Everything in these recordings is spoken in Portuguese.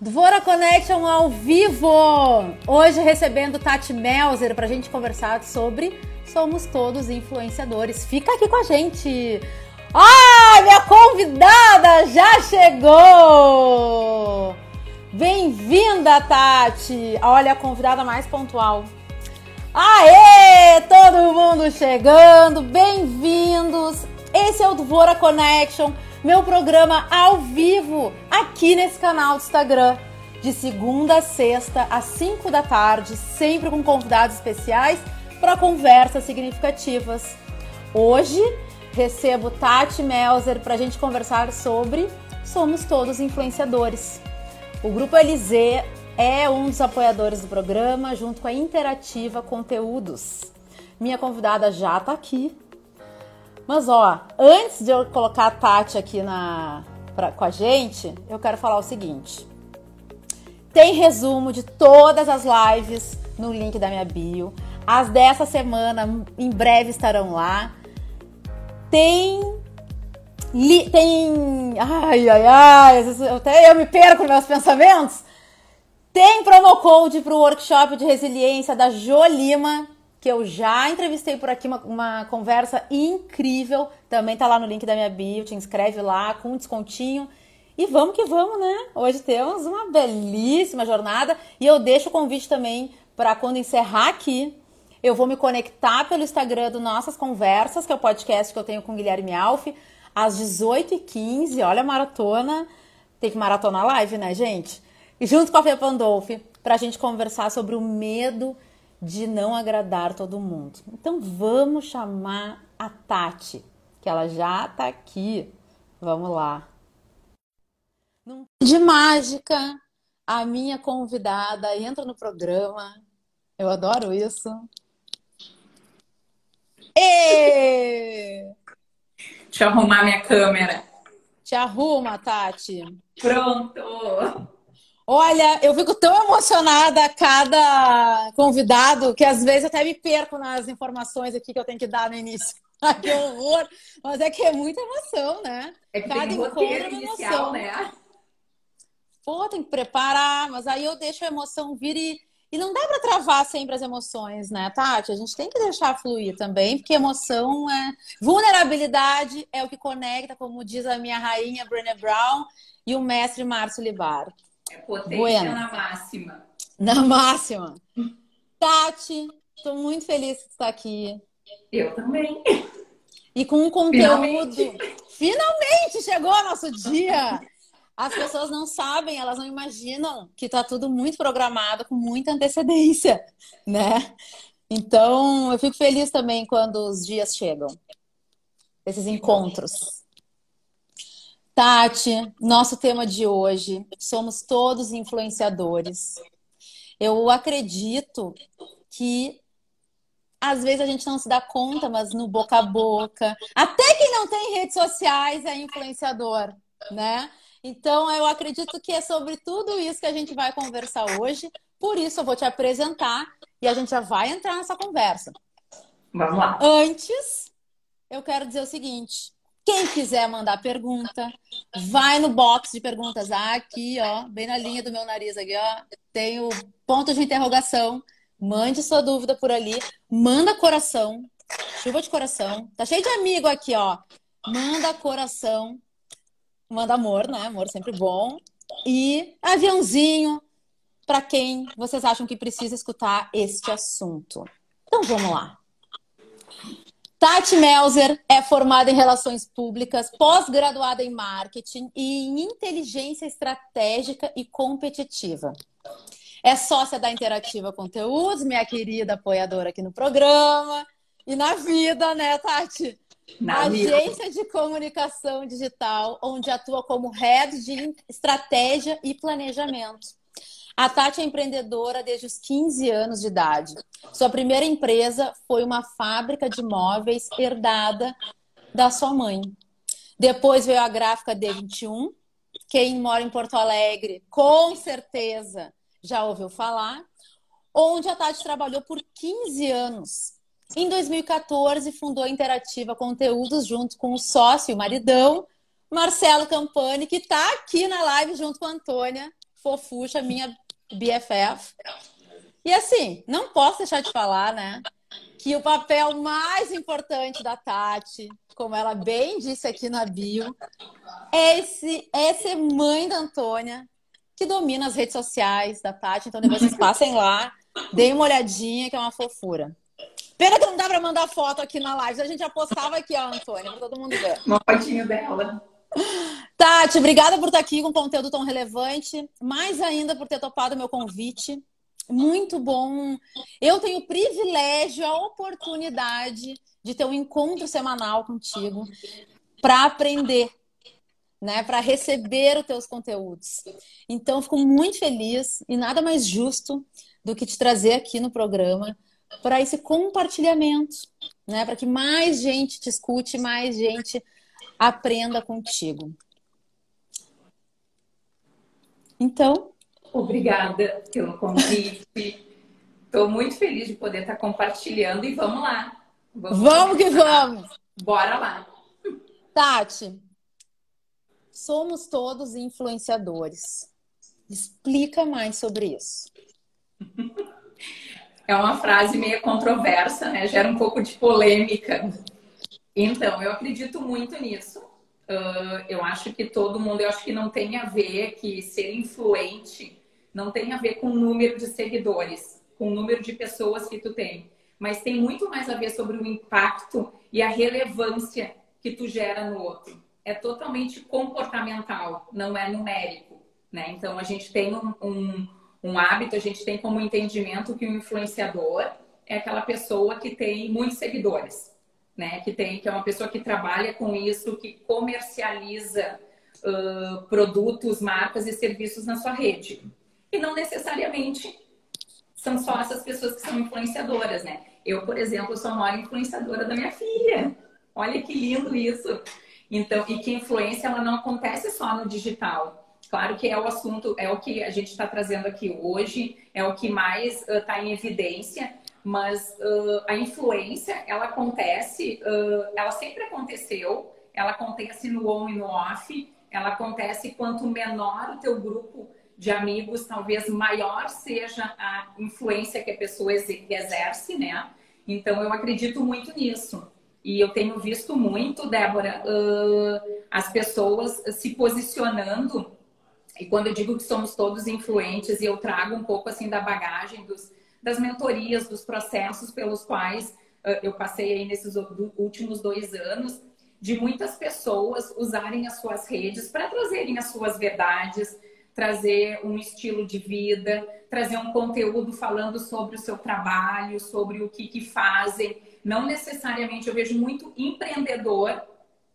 Dvora Connection ao vivo! Hoje recebendo Tati Melzer para a gente conversar sobre Somos Todos Influenciadores. Fica aqui com a gente! Ah, minha convidada já chegou! Bem-vinda, Tati! Olha, a convidada mais pontual. Aê! Todo mundo chegando! Bem-vindos! Esse é o Dvora Connection meu programa ao vivo aqui nesse canal do Instagram, de segunda a sexta, às 5 da tarde, sempre com convidados especiais para conversas significativas. Hoje recebo Tati Melzer para a gente conversar sobre Somos Todos Influenciadores. O Grupo Elisê é um dos apoiadores do programa, junto com a Interativa Conteúdos. Minha convidada já está aqui, mas ó, antes de eu colocar a Tati aqui na, pra, com a gente, eu quero falar o seguinte. Tem resumo de todas as lives no link da minha bio. As dessa semana em breve estarão lá. Tem. Li, tem. Ai, ai, ai. Até eu me perco meus pensamentos. Tem promo code para o workshop de resiliência da Jo Lima que eu já entrevistei por aqui, uma, uma conversa incrível. Também tá lá no link da minha bio, te inscreve lá com um descontinho. E vamos que vamos, né? Hoje temos uma belíssima jornada e eu deixo o convite também para quando encerrar aqui, eu vou me conectar pelo Instagram do Nossas Conversas, que é o podcast que eu tenho com o Guilherme Alf, às 18h15. Olha a maratona. Tem que maratonar live, né, gente? E junto com a Fê Pandolfi, para a gente conversar sobre o medo de não agradar todo mundo. Então vamos chamar a Tati, que ela já está aqui. Vamos lá. De mágica, a minha convidada entra no programa. Eu adoro isso. E... Deixa eu arrumar minha câmera. Te arruma, Tati. Pronto. Olha, eu fico tão emocionada a cada convidado que às vezes até me perco nas informações aqui que eu tenho que dar no início. Ai, que horror! Mas é que é muita emoção, né? É que cada tem encontro é uma emoção. Né? Pô, tem que preparar, mas aí eu deixo a emoção vir e, e não dá para travar sempre as emoções, né, Tati? A gente tem que deixar fluir também, porque emoção é. Vulnerabilidade é o que conecta, como diz a minha rainha Brené Brown e o mestre Márcio Libar. É potência bueno. na máxima. Na máxima. Tati, estou muito feliz que está aqui. Eu também. E com um conteúdo. Finalmente. Finalmente chegou o nosso dia! As pessoas não sabem, elas não imaginam que está tudo muito programado com muita antecedência, né? Então, eu fico feliz também quando os dias chegam, esses encontros. Tati, nosso tema de hoje, somos todos influenciadores. Eu acredito que às vezes a gente não se dá conta, mas no boca a boca, até quem não tem redes sociais é influenciador, né? Então eu acredito que é sobre tudo isso que a gente vai conversar hoje. Por isso eu vou te apresentar e a gente já vai entrar nessa conversa. Vamos lá. Antes, eu quero dizer o seguinte: quem quiser mandar pergunta, vai no box de perguntas aqui, ó, bem na linha do meu nariz aqui, ó. Tem o ponto de interrogação. Mande sua dúvida por ali. Manda coração. Chuva de coração. Tá cheio de amigo aqui, ó. Manda coração. Manda amor, né? Amor sempre bom. E aviãozinho para quem vocês acham que precisa escutar este assunto. Então vamos lá. Tati Melzer é formada em Relações Públicas, pós-graduada em Marketing e em Inteligência Estratégica e Competitiva. É sócia da Interativa Conteúdos, minha querida apoiadora aqui no programa. E na vida, né, Tati? Na Agência vida. de Comunicação Digital, onde atua como Head de Estratégia e Planejamento. A Tati é empreendedora desde os 15 anos de idade. Sua primeira empresa foi uma fábrica de móveis herdada da sua mãe. Depois veio a gráfica D21. Quem mora em Porto Alegre, com certeza já ouviu falar. Onde a Tati trabalhou por 15 anos. Em 2014, fundou a Interativa Conteúdos junto com o sócio, o maridão, Marcelo Campani, que está aqui na live junto com a Antônia fofucha, minha BFF. E assim, não posso deixar de falar, né? Que o papel mais importante da Tati, como ela bem disse aqui na bio, é, esse, é ser mãe da Antônia, que domina as redes sociais da Tati. Então, depois vocês passem lá, deem uma olhadinha, que é uma fofura. Pena que não dá pra mandar foto aqui na live. A gente já postava aqui, ó, Antônia, pra todo mundo ver. Uma fotinho dela. Tati, obrigada por estar aqui com conteúdo tão relevante. Mais ainda por ter topado meu convite. Muito bom. Eu tenho o privilégio, a oportunidade de ter um encontro semanal contigo para aprender, né, para receber os teus conteúdos. Então, fico muito feliz e nada mais justo do que te trazer aqui no programa para esse compartilhamento, né, para que mais gente te escute, mais gente aprenda contigo. Então, obrigada pelo convite. Estou muito feliz de poder estar compartilhando e vamos lá. Vamos, vamos que vamos. Bora lá. Tati, somos todos influenciadores. Explica mais sobre isso. É uma frase meio controversa, né? Gera um pouco de polêmica. Então, eu acredito muito nisso. Eu acho que todo mundo, eu acho que não tem a ver que ser influente não tem a ver com o número de seguidores, com o número de pessoas que tu tem, mas tem muito mais a ver sobre o impacto e a relevância que tu gera no outro. É totalmente comportamental, não é numérico, né? Então a gente tem um, um, um hábito, a gente tem como entendimento que o influenciador é aquela pessoa que tem muitos seguidores né? Que tem, que é uma pessoa que trabalha com isso, que comercializa uh, produtos, marcas e serviços na sua rede. E não necessariamente são só essas pessoas que são influenciadoras, né? Eu, por exemplo, sou a maior influenciadora da minha filha. Olha que lindo isso. Então, e que influência ela não acontece só no digital. Claro que é o assunto, é o que a gente está trazendo aqui hoje, é o que mais está uh, em evidência, mas uh, a influência ela acontece, uh, ela sempre aconteceu, ela acontece no on e no off, ela acontece quanto menor o teu grupo de amigos, talvez maior seja a influência que a pessoa exerce, né? Então eu acredito muito nisso. E eu tenho visto muito, Débora, uh, as pessoas se posicionando. E quando eu digo que somos todos influentes, e eu trago um pouco assim da bagagem dos, das mentorias, dos processos pelos quais uh, eu passei aí nesses últimos dois anos, de muitas pessoas usarem as suas redes para trazerem as suas verdades, trazer um estilo de vida, trazer um conteúdo falando sobre o seu trabalho, sobre o que, que fazem. Não necessariamente eu vejo muito empreendedor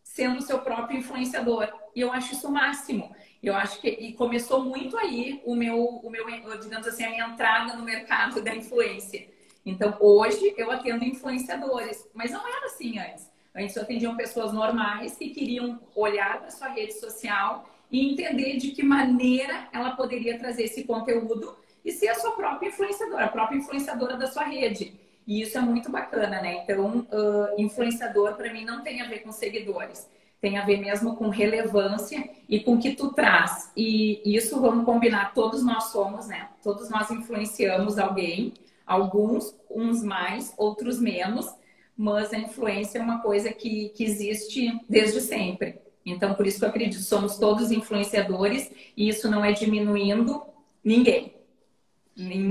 sendo seu próprio influenciador. E eu acho isso o máximo. Eu acho que e começou muito aí o meu, o meu, digamos assim, a minha entrada no mercado da influência. Então, hoje eu atendo influenciadores, mas não era assim antes. Antes eu atendiam pessoas normais que queriam olhar para sua rede social e entender de que maneira ela poderia trazer esse conteúdo e ser a sua própria influenciadora, a própria influenciadora da sua rede. E isso é muito bacana, né? Então, uh, influenciador para mim não tem a ver com seguidores tem a ver mesmo com relevância e com o que tu traz. E isso vamos combinar, todos nós somos, né? Todos nós influenciamos alguém, alguns, uns mais, outros menos, mas a influência é uma coisa que, que existe desde sempre. Então, por isso que eu acredito, somos todos influenciadores e isso não é diminuindo ninguém.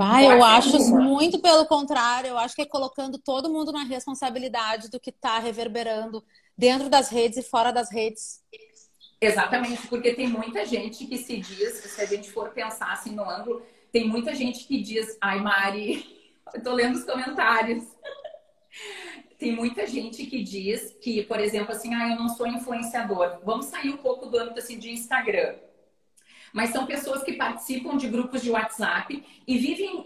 Ah, eu acho muito pelo contrário, eu acho que é colocando todo mundo na responsabilidade do que está reverberando dentro das redes e fora das redes. Exatamente, porque tem muita gente que se diz, se a gente for pensar assim no ângulo, tem muita gente que diz, ai Mari, eu tô lendo os comentários. tem muita gente que diz que, por exemplo, assim, ah, eu não sou influenciador. Vamos sair um pouco do âmbito assim de Instagram. Mas são pessoas que participam de grupos de WhatsApp e vivem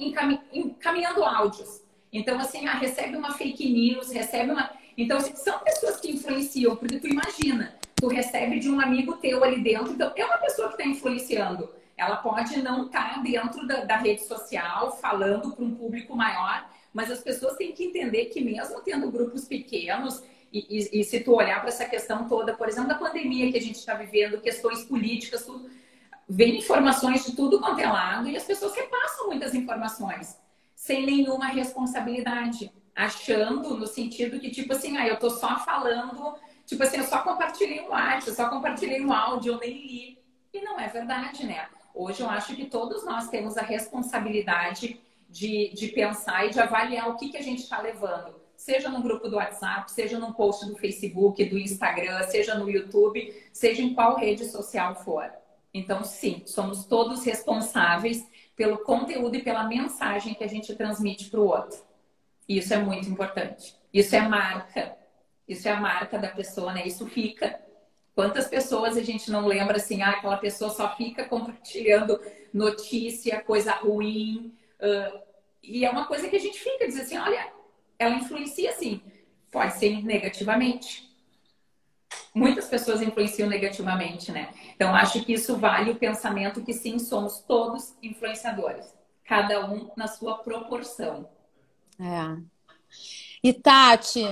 encaminhando áudios. Então, assim, ah, recebe uma fake news, recebe uma. Então, são pessoas que influenciam, porque tu imagina, tu recebe de um amigo teu ali dentro, então é uma pessoa que está influenciando. Ela pode não estar tá dentro da, da, rede social, falando para um público maior, mas as pessoas têm que entender que mesmo tendo grupos pequenos, e, e, e se tu olhar para essa questão toda, por exemplo, da pandemia que a gente está vivendo, questões políticas, tudo, vem informações de tudo quanto é lado e as pessoas repassam muitas informações sem nenhuma responsabilidade, achando no sentido que, tipo assim, ah, eu tô só falando, tipo assim, eu só compartilhei um WhatsApp, eu só compartilhei um áudio, eu nem li. E não é verdade, né? Hoje eu acho que todos nós temos a responsabilidade de, de pensar e de avaliar o que, que a gente está levando. Seja no grupo do WhatsApp, seja no post do Facebook, do Instagram, seja no YouTube, seja em qual rede social for. Então, sim, somos todos responsáveis pelo conteúdo e pela mensagem que a gente transmite para o outro. Isso é muito importante. Isso é marca. Isso é a marca da pessoa, né? Isso fica. Quantas pessoas a gente não lembra assim, ah, aquela pessoa só fica compartilhando notícia, coisa ruim. Uh, e é uma coisa que a gente fica dizendo assim, olha, ela influencia sim. Pode ser negativamente muitas pessoas influenciam negativamente, né? Então, acho que isso vale o pensamento que sim, somos todos influenciadores, cada um na sua proporção. É. E Tati,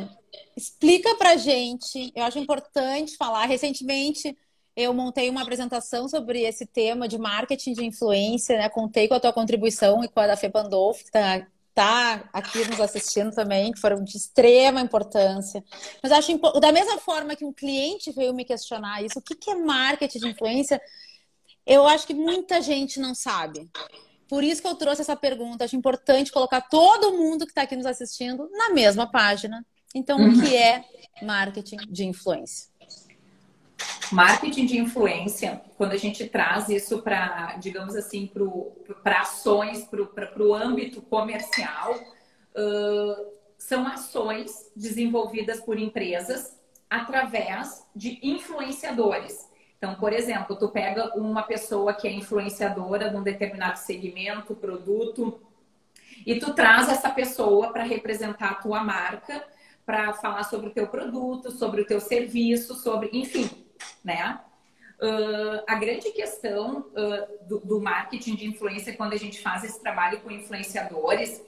explica pra gente, eu acho importante falar, recentemente eu montei uma apresentação sobre esse tema de marketing de influência, né? Contei com a tua contribuição e com a da Fê Pandolfo, que está tá aqui nos assistindo também, que foram de extrema importância. Mas acho da mesma forma que um cliente veio me questionar isso, o que, que é marketing de influência? Eu acho que muita gente não sabe. Por isso que eu trouxe essa pergunta. Acho importante colocar todo mundo que está aqui nos assistindo na mesma página. Então, uhum. o que é marketing de influência? Marketing de influência, quando a gente traz isso para, digamos assim, para ações, para o âmbito comercial, uh, são ações desenvolvidas por empresas através de influenciadores. Então, por exemplo, tu pega uma pessoa que é influenciadora de um determinado segmento, produto, e tu traz essa pessoa para representar a tua marca, para falar sobre o teu produto, sobre o teu serviço, sobre, enfim, né? Uh, a grande questão uh, do, do, marketing de influência, quando a gente faz esse trabalho com influenciadores,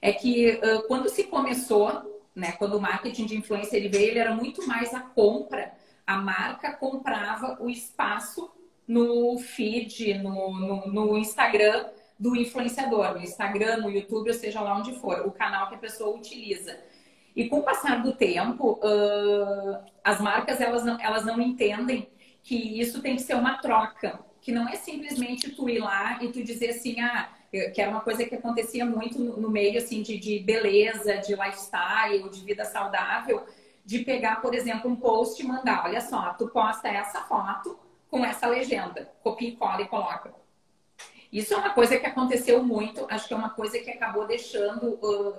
é que uh, quando se começou, né, quando o marketing de influência ele veio, ele era muito mais a compra. A marca comprava o espaço no feed, no, no, no Instagram do influenciador, no Instagram, no YouTube, ou seja lá onde for, o canal que a pessoa utiliza. E com o passar do tempo, uh, as marcas elas não, elas não entendem que isso tem que ser uma troca, que não é simplesmente tu ir lá e tu dizer assim, ah, que era uma coisa que acontecia muito no, no meio assim de, de beleza, de lifestyle, de vida saudável, de pegar, por exemplo, um post e mandar, olha só, tu posta essa foto com essa legenda, copia e cola e coloca. Isso é uma coisa que aconteceu muito, acho que é uma coisa que acabou deixando uh,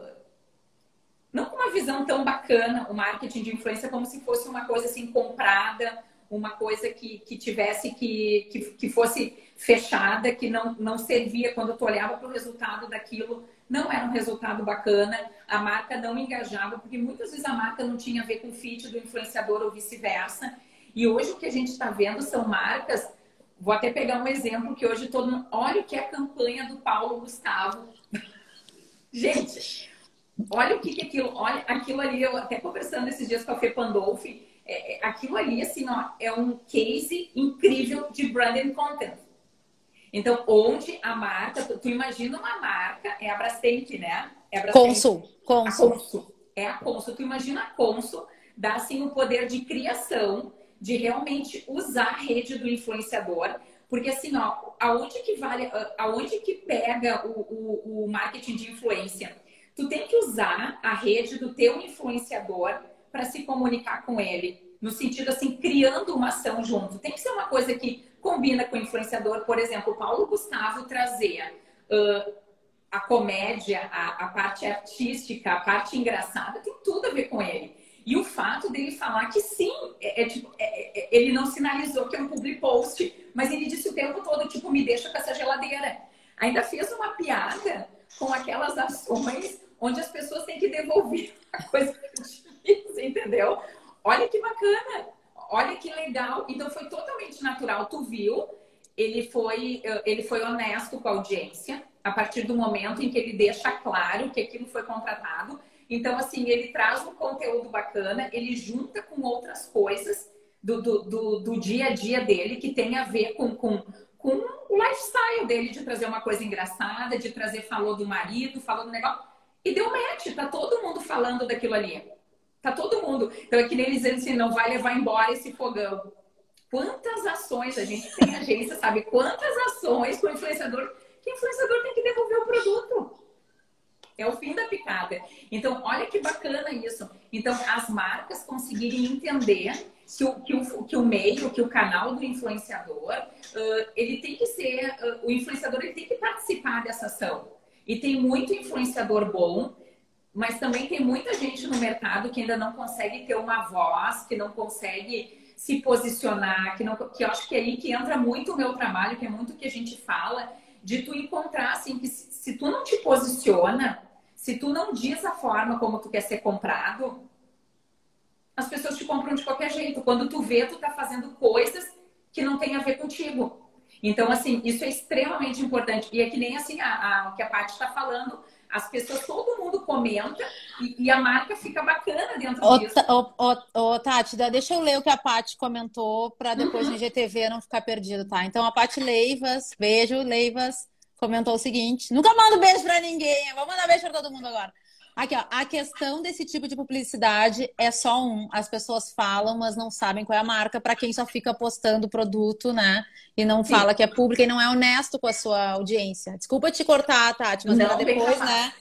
não com uma visão tão bacana, o marketing de influência como se fosse uma coisa assim comprada, uma coisa que, que tivesse que, que, que fosse fechada, que não, não servia quando tu olhava para o resultado daquilo, não era um resultado bacana, a marca não engajava, porque muitas vezes a marca não tinha a ver com o fit do influenciador ou vice-versa. E hoje o que a gente está vendo são marcas. Vou até pegar um exemplo que hoje todo mundo. Olha o que é a campanha do Paulo Gustavo. gente, Olha o que, é aquilo, olha aquilo ali, eu até conversando esses dias com a Fê Pandolfi, é, é, aquilo ali, assim, ó, é um case incrível de branding content. Então, onde a marca, tu, imagina uma marca, é a Brastemp, né? É a Consul, Consul. Consul. É a Consul. Tu imagina a Consul dá, assim, o poder de criação, de realmente usar a rede do influenciador, porque assim, ó, aonde que vale, aonde que pega o, o, o marketing de influência? tu tem que usar a rede do teu influenciador para se comunicar com ele. No sentido assim, criando uma ação junto. Tem que ser uma coisa que combina com o influenciador. Por exemplo, Paulo Gustavo trazia uh, a comédia, a, a, parte artística, a parte engraçada, tem tudo a ver com ele. E o fato dele falar que sim, é, é, tipo, é, é, ele não sinalizou que é um public post, mas ele disse o tempo todo, tipo, me deixa com essa geladeira. Ainda fez uma piada com aquelas ações onde as pessoas têm que devolver a coisa que fiz, entendeu? Olha que bacana, olha que legal. Então foi totalmente natural. Tu viu? Ele foi, eh, ele foi honesto com a audiência a partir do momento em que ele deixa claro que aquilo foi contratado. Então, assim, ele traz um conteúdo bacana, ele junta com outras coisas do, do, do, do, dia a dia dele que tem a ver com, com, com o lifestyle dele de trazer uma coisa engraçada, de trazer, falou do marido, falou do negócio. E deu match, tá todo mundo falando daquilo ali. Tá todo mundo. Então é que nem eles dizendo assim, não vai levar embora esse fogão. Quantas ações, a gente tem agência, sabe? Quantas ações com o influenciador, que o influenciador tem que devolver o produto. É o fim da picada. Então, olha que bacana isso. Então, as marcas conseguirem entender que o, que o, que o meio, que o canal do influenciador, uh, ele tem que ser, uh, o influenciador ele tem que participar dessa ação. E tem muito influenciador bom, mas também tem muita gente no mercado que ainda não consegue ter uma voz, que não consegue se posicionar, que, não, que eu acho que é aí que entra muito o meu trabalho, que é muito o que a gente fala, de tu encontrar, assim, que se, se tu não te posiciona, se tu não diz a forma como tu quer ser comprado, as pessoas te compram de qualquer jeito. Quando tu vê, tu tá fazendo coisas que não tem a ver contigo. Então, assim, isso é extremamente importante. E é que nem assim, a, a, o que a Paty está falando, as pessoas, todo mundo comenta e, e, a marca fica bacana dentro ô, disso. Ô, ô, ô, Tati, deixa eu ler o que a Paty comentou para depois uhum. no IGTV não ficar perdido, tá? Então, a Paty Leivas, beijo, Leivas, comentou o seguinte: nunca mando beijo para ninguém, vou mandar beijo para todo mundo agora. Aqui, ó, a questão desse tipo de publicidade é só um. As pessoas falam, mas não sabem qual é a marca, para quem só fica postando o produto, né? E não Sim. fala que é pública e não é honesto com a sua audiência. Desculpa te cortar, Tati, mas não, depois, né?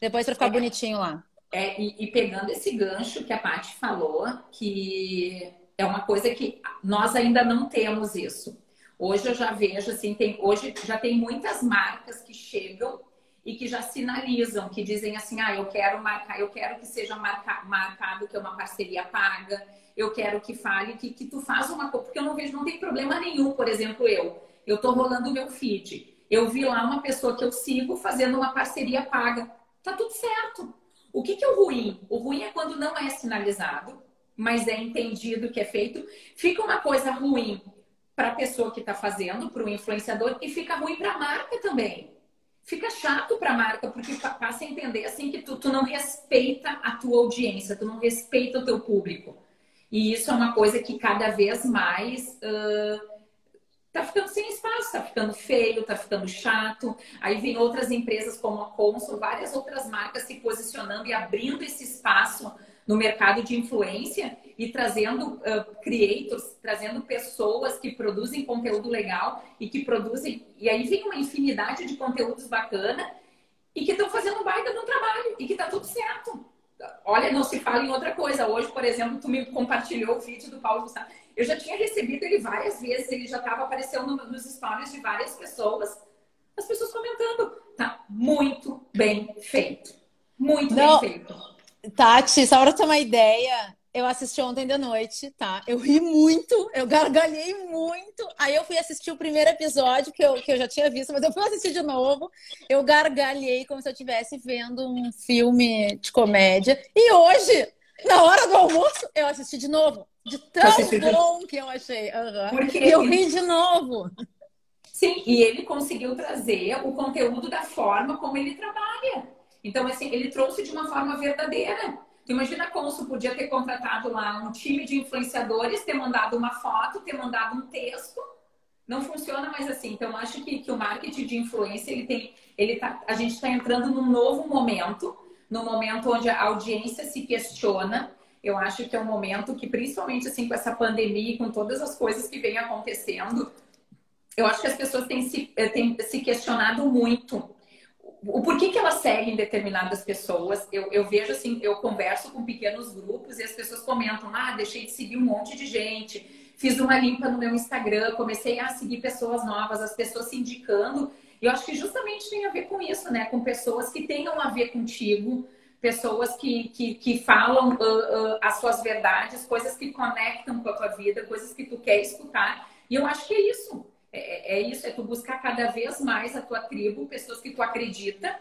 Depois para ficar é, bonitinho lá. É, e, e, pegando esse gancho que a Paty falou, que é uma coisa que nós ainda não temos isso. Hoje eu já vejo, assim, tem, hoje já tem muitas marcas que chegam e que já sinalizam, que dizem assim, ah, eu quero marcar, eu quero que seja marca, marcado que é uma parceria paga, eu quero que fale que, que tu faz uma coisa, porque eu não vejo, não tem problema nenhum, por exemplo, eu, eu tô rolando o meu feed, eu vi lá uma pessoa que eu sigo fazendo uma parceria paga, tá tudo certo. O que, que é o ruim? O ruim é quando não é sinalizado, mas é entendido que é feito, fica uma coisa ruim para a pessoa que está fazendo, para o influenciador, e fica ruim para a marca também fica chato para a marca, porque passa a entender assim que tu, tu não respeita a tua audiência, tu não respeita o teu público. E isso é uma coisa que cada vez mais uh, tá ficando sem espaço, tá ficando feio, tá ficando chato. Aí vem outras empresas como a Consul, várias outras marcas se posicionando e abrindo esse espaço no mercado de influência e trazendo uh, creators, trazendo pessoas que produzem conteúdo legal e que produzem. E aí vem uma infinidade de conteúdos bacana e que estão fazendo um baita no trabalho e que tá tudo certo. Olha, não se fala em outra coisa. Hoje, por exemplo, tu me compartilhou o vídeo do Paulo Gustavo. Eu já tinha recebido ele várias vezes, ele já estava aparecendo nos stories de várias pessoas. As pessoas comentando. Tá muito bem feito. Muito não. bem feito. Tati, só para ter uma ideia, eu assisti ontem de noite, tá? Eu ri muito, eu gargalhei muito. Aí eu fui assistir o primeiro episódio que eu, que eu já tinha visto, mas eu fui assistir de novo. Eu gargalhei como se eu estivesse vendo um filme de comédia. E hoje, na hora do almoço, eu assisti de novo. De tão bom que eu achei. Uhum. Porque... E eu ri de novo. Sim, e ele conseguiu trazer o conteúdo da forma como ele trabalha. Então, assim, ele trouxe de uma forma verdadeira. Tu imagina como se podia ter contratado lá um time de influenciadores, ter mandado uma foto, ter mandado um texto. Não funciona mais assim. Então, acho que, que o marketing de influência, ele tem, ele tá, a gente está entrando num novo momento, num momento onde a audiência se questiona. Eu acho que é um momento que, principalmente assim, com essa pandemia, com todas as coisas que vêm acontecendo, eu acho que as pessoas têm se, eh, têm se questionado muito o porquê que elas seguem determinadas pessoas. Eu, eu, vejo assim, eu converso com pequenos grupos e as pessoas comentam: ah, deixei de seguir um monte de gente, fiz uma limpa no meu Instagram, comecei a seguir pessoas novas, as pessoas se indicando. E eu acho que justamente tem a ver com isso, né? Com pessoas que tenham a ver contigo, pessoas que, que, que falam uh, uh, as suas verdades, coisas que conectam com a tua vida, coisas que tu quer escutar. E eu acho que é isso. É, é, isso, é tu buscar cada vez mais a tua tribo, pessoas que tu acredita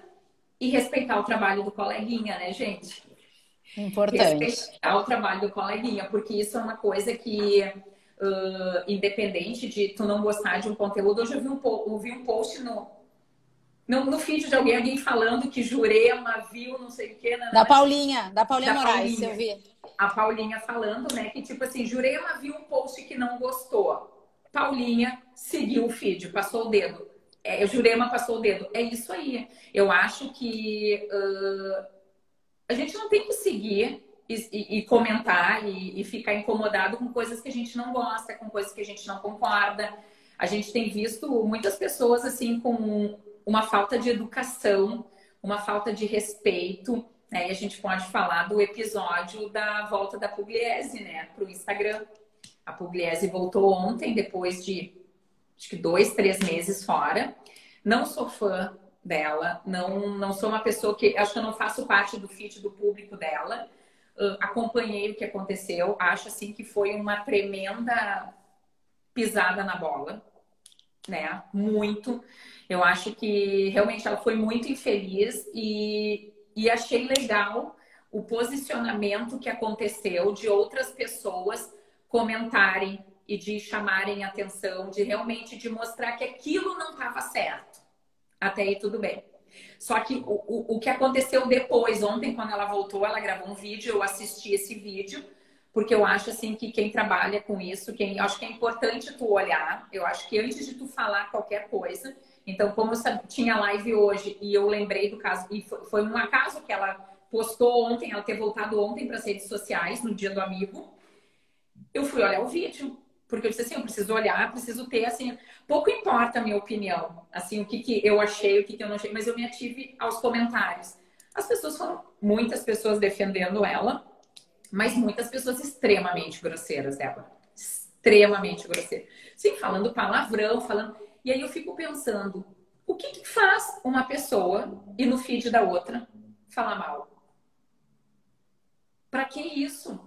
e respeitar o trabalho do coleguinha, né, gente? Importante. Respeitar o trabalho do coleguinha, porque isso é uma coisa que, uh, independente de tu não gostar de um conteúdo, hoje eu vi um, ouvi um post no, no, no feed de alguém, alguém falando que Jurema viu não sei o quê. Da Paulinha, da Paulinha da Moraes, Paulinha. eu vi. a Paulinha falando, né, que tipo assim, Jurema viu um post que não gostou. Paulinha seguiu o feed, passou o dedo. É, Jurema passou o dedo. É isso aí. Eu acho que uh, a gente não tem que seguir e, e, comentar e, e, ficar incomodado com coisas que a gente não gosta, com coisas que a gente não concorda. A gente tem visto muitas pessoas assim com uma falta de educação, uma falta de respeito. Né? E a gente pode falar do episódio da volta da Pugliese, né, para o Instagram. A Pugliese voltou ontem, depois de acho que dois, três meses fora. Não sou fã dela, não, não sou uma pessoa que acho que eu não faço parte do feed do público dela uh, acompanhei o que aconteceu, acho assim que foi uma tremenda pisada na bola, né? Muito. Eu acho que realmente ela foi muito infeliz e, e achei legal o posicionamento que aconteceu de outras pessoas comentarem e de chamarem atenção, de realmente de mostrar que aquilo não estava certo. Até aí tudo bem. Só que o, o, o que aconteceu depois, ontem, quando ela voltou, ela gravou um vídeo, eu assisti esse vídeo, porque eu acho assim que quem trabalha com isso, quem acho que é importante tu olhar, eu acho que antes de tu falar qualquer coisa, então como eu tinha live hoje e eu lembrei do caso, e foi, foi um acaso que ela postou ontem, ela ter voltado ontem para as redes sociais, no dia do amigo, eu fui olhar o vídeo. Porque eu disse assim, eu preciso olhar, preciso ter, assim, pouco importa a minha opinião, assim, o que, que eu achei, o que, que eu não achei, mas eu me ative aos comentários. As pessoas foram, muitas pessoas defendendo ela, mas muitas pessoas extremamente grosseiras dela. Extremamente grosseiras. Sim, falando palavrão, falando. E aí eu fico pensando, o que, que faz uma pessoa e no feed da outra falar mal? Para que isso?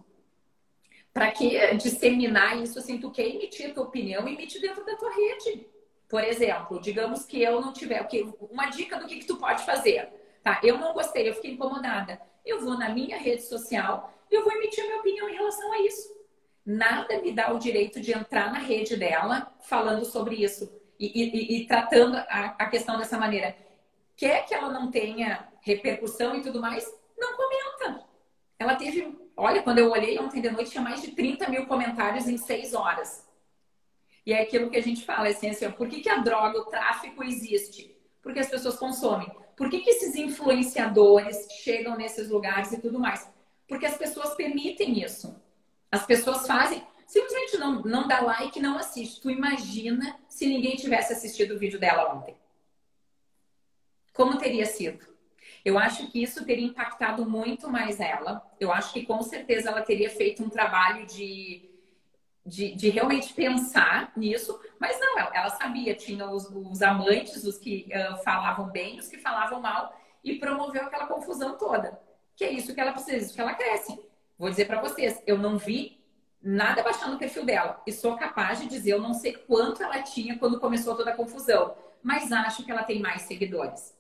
Para que disseminar isso assim? Tu quer emitir a tua opinião, emite dentro da tua rede. Por exemplo, digamos que eu não tiver. Uma dica do que, que tu pode fazer. Tá? Eu não gostei, eu fiquei incomodada. Eu vou na minha rede social e eu vou emitir a minha opinião em relação a isso. Nada me dá o direito de entrar na rede dela falando sobre isso e, e, e tratando a, a questão dessa maneira. Quer que ela não tenha repercussão e tudo mais? Não comenta. Ela teve Olha, quando eu olhei ontem de noite, tinha mais de 30 mil comentários em seis horas. E é aquilo que a gente fala, assim, assim por que, que a droga, o tráfico existe? Porque as pessoas consomem. Por que, que esses influenciadores chegam nesses lugares e tudo mais? Porque as pessoas permitem isso. As pessoas fazem, simplesmente não, não dá like, não assiste. Tu imagina se ninguém tivesse assistido o vídeo dela ontem. Como teria sido? Eu acho que isso teria impactado muito mais ela. Eu acho que com certeza ela teria feito um trabalho de, de, de realmente pensar nisso, mas não, ela, ela sabia, tinha os, os, amantes, os que uh, falavam bem, os que falavam mal, e promoveu aquela confusão toda. Que é isso que ela precisa, isso que ela cresce. Vou dizer para vocês, eu não vi nada baixando o perfil dela. E sou capaz de dizer, eu não sei quanto ela tinha quando começou toda a confusão, mas acho que ela tem mais seguidores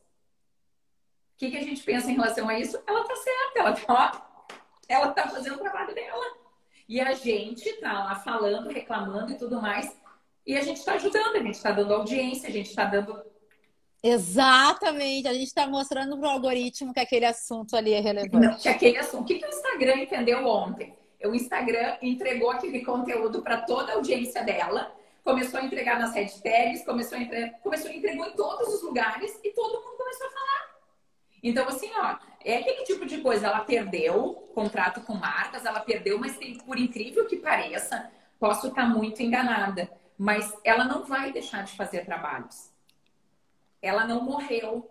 que, que a gente pensa em relação a isso? Ela tá certa, ela tá, ela tá fazendo o trabalho dela. E a gente tá lá falando, reclamando e tudo mais. E a gente está ajudando, a gente está dando audiência, a gente está dando. Exatamente, a gente está mostrando para o algoritmo que aquele assunto ali é relevante. Não, que aquele assunto. O que, que o Instagram entendeu ontem? O Instagram entregou aquele conteúdo para toda a audiência dela, começou a entregar nas hashtags, começou a entregar, começou a entregou em todos os lugares e todo mundo começou a falar. Então, assim, ó, é aquele tipo de coisa. Ela perdeu contrato com marcas, ela perdeu, mas tem, por incrível que pareça, posso estar muito enganada, mas ela não vai deixar de fazer trabalhos. Ela não morreu,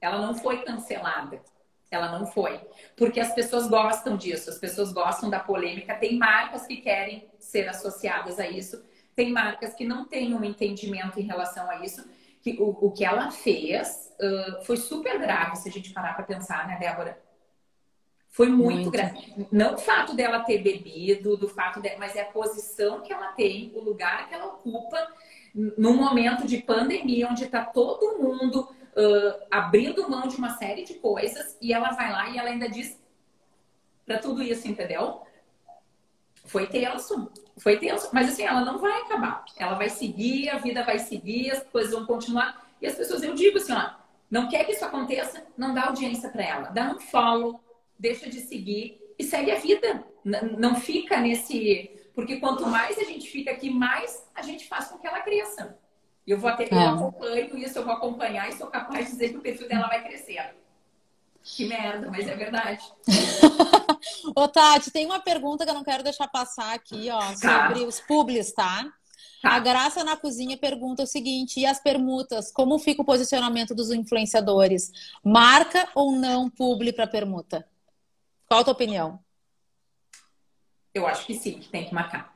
ela não foi cancelada. Ela não foi. Porque as pessoas gostam disso, as pessoas gostam da polêmica. Tem marcas que querem ser associadas a isso, tem marcas que não têm um entendimento em relação a isso que o, o que ela fez uh, foi super grave, se a gente parar para pensar, né, Débora? Foi muito, muito, grave. Não o fato dela ter bebido, do fato de, mas é a posição que ela tem, o lugar que ela ocupa num momento de pandemia, onde está todo mundo uh, abrindo mão de uma série de coisas e ela vai lá e ela ainda diz para tudo isso, entendeu? Foi tenso, foi tenso, mas assim, ela não vai acabar. Ela vai seguir, a vida vai seguir, as coisas vão continuar. E as pessoas, eu digo assim, ó, não quer que isso aconteça, não dá audiência para ela. Dá um follow, deixa de seguir e segue a vida. Não fica nesse. Porque quanto mais a gente fica aqui, mais a gente faz com que ela cresça. Eu vou até é. eu acompanho isso, eu vou acompanhar e sou capaz de dizer que o perfil dela vai crescer. Que merda, mas é verdade. Ô, Tati, tem uma pergunta que eu não quero deixar passar aqui, ó, tá. sobre os publis, tá? tá? A Graça na Cozinha pergunta o seguinte: e as permutas? Como fica o posicionamento dos influenciadores? Marca ou não publi para permuta? Qual a tua opinião? Eu acho que sim, que tem que marcar.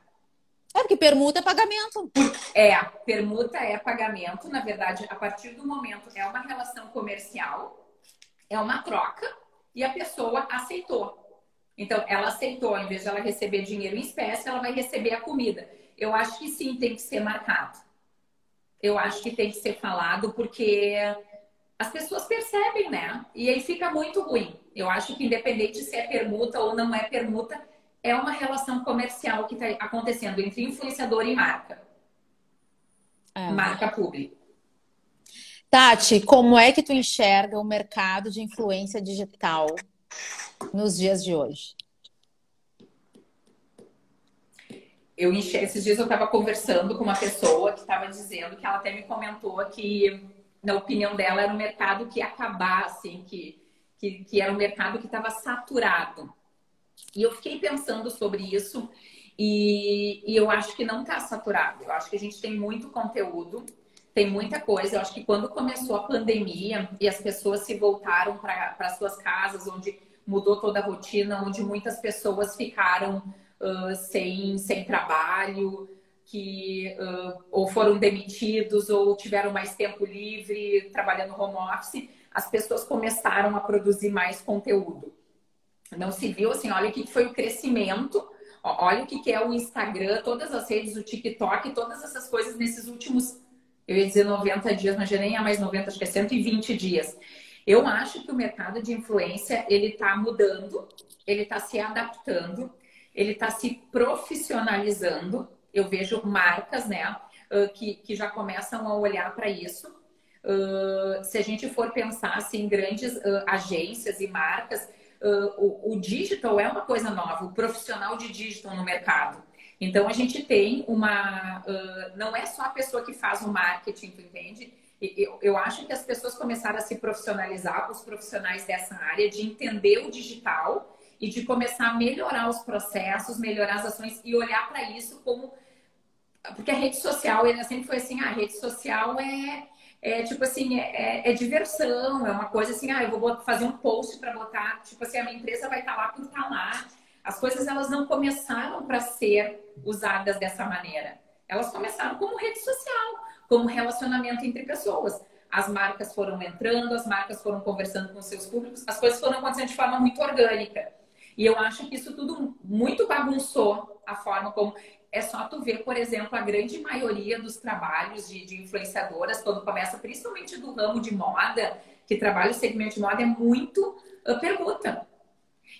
É, porque permuta é pagamento. É, permuta é pagamento. Na verdade, a partir do momento é uma relação comercial, é uma troca, e a pessoa aceitou. Então, ela aceitou, em vez de ela receber dinheiro em espécie, ela vai receber a comida. Eu acho que sim, tem que ser marcado. Eu acho que tem que ser falado, porque as pessoas percebem, né? E aí fica muito ruim. Eu acho que independente se é permuta ou não é permuta, é uma relação comercial que está acontecendo entre influenciador e marca. É. Marca pública. Tati, como é que tu enxerga o mercado de influência digital nos dias de hoje? Eu esses dias eu estava conversando com uma pessoa que estava dizendo que ela até me comentou que, na opinião dela, era um mercado que ia acabar, assim, que, que, que era um mercado que estava saturado. E eu fiquei pensando sobre isso e, e eu acho que não está saturado. Eu acho que a gente tem muito conteúdo, tem muita coisa. Eu acho que quando começou a pandemia e as pessoas se voltaram para suas casas, onde mudou toda a rotina, onde muitas pessoas ficaram uh, sem, sem trabalho, que uh, ou foram demitidos ou tiveram mais tempo livre trabalhando home office, as pessoas começaram a produzir mais conteúdo. Não se viu assim, olha o que foi o crescimento, olha o que é o Instagram, todas as redes, o TikTok, todas essas coisas nesses últimos, eu ia dizer 90 dias, mas já nem é mais 90, acho que é 120 dias. Eu acho que o mercado de influência ele está mudando, ele está se adaptando, ele está se profissionalizando. Eu vejo marcas, né, que, que já começam a olhar para isso. se a gente for pensar assim, em grandes agências e marcas, o, o digital é uma coisa nova, o profissional de digital no mercado. Então a gente tem uma. Uh, não é só a pessoa que faz o marketing, tu entende? Eu, eu acho que as pessoas começaram a se profissionalizar, os profissionais dessa área, de entender o digital e de começar a melhorar os processos, melhorar as ações e olhar para isso como. Porque a rede social, ele sempre foi assim: ah, a rede social é, é tipo assim, é, é, é, diversão, é uma coisa assim, ah, eu vou fazer um post para botar, tipo assim, a minha empresa vai estar tá lá por estar tá lá. As coisas elas não começaram para ser usadas dessa maneira. Elas começaram como rede social, como relacionamento entre pessoas. As marcas foram entrando, as marcas foram conversando com seus públicos, as coisas foram acontecendo de forma muito orgânica. E eu acho que isso tudo muito bagunçou a forma como é só tu ver, por exemplo, a grande maioria dos trabalhos de, de influenciadoras, quando começa, principalmente do ramo de moda, que trabalha o segmento de moda, é muito uh, permuta.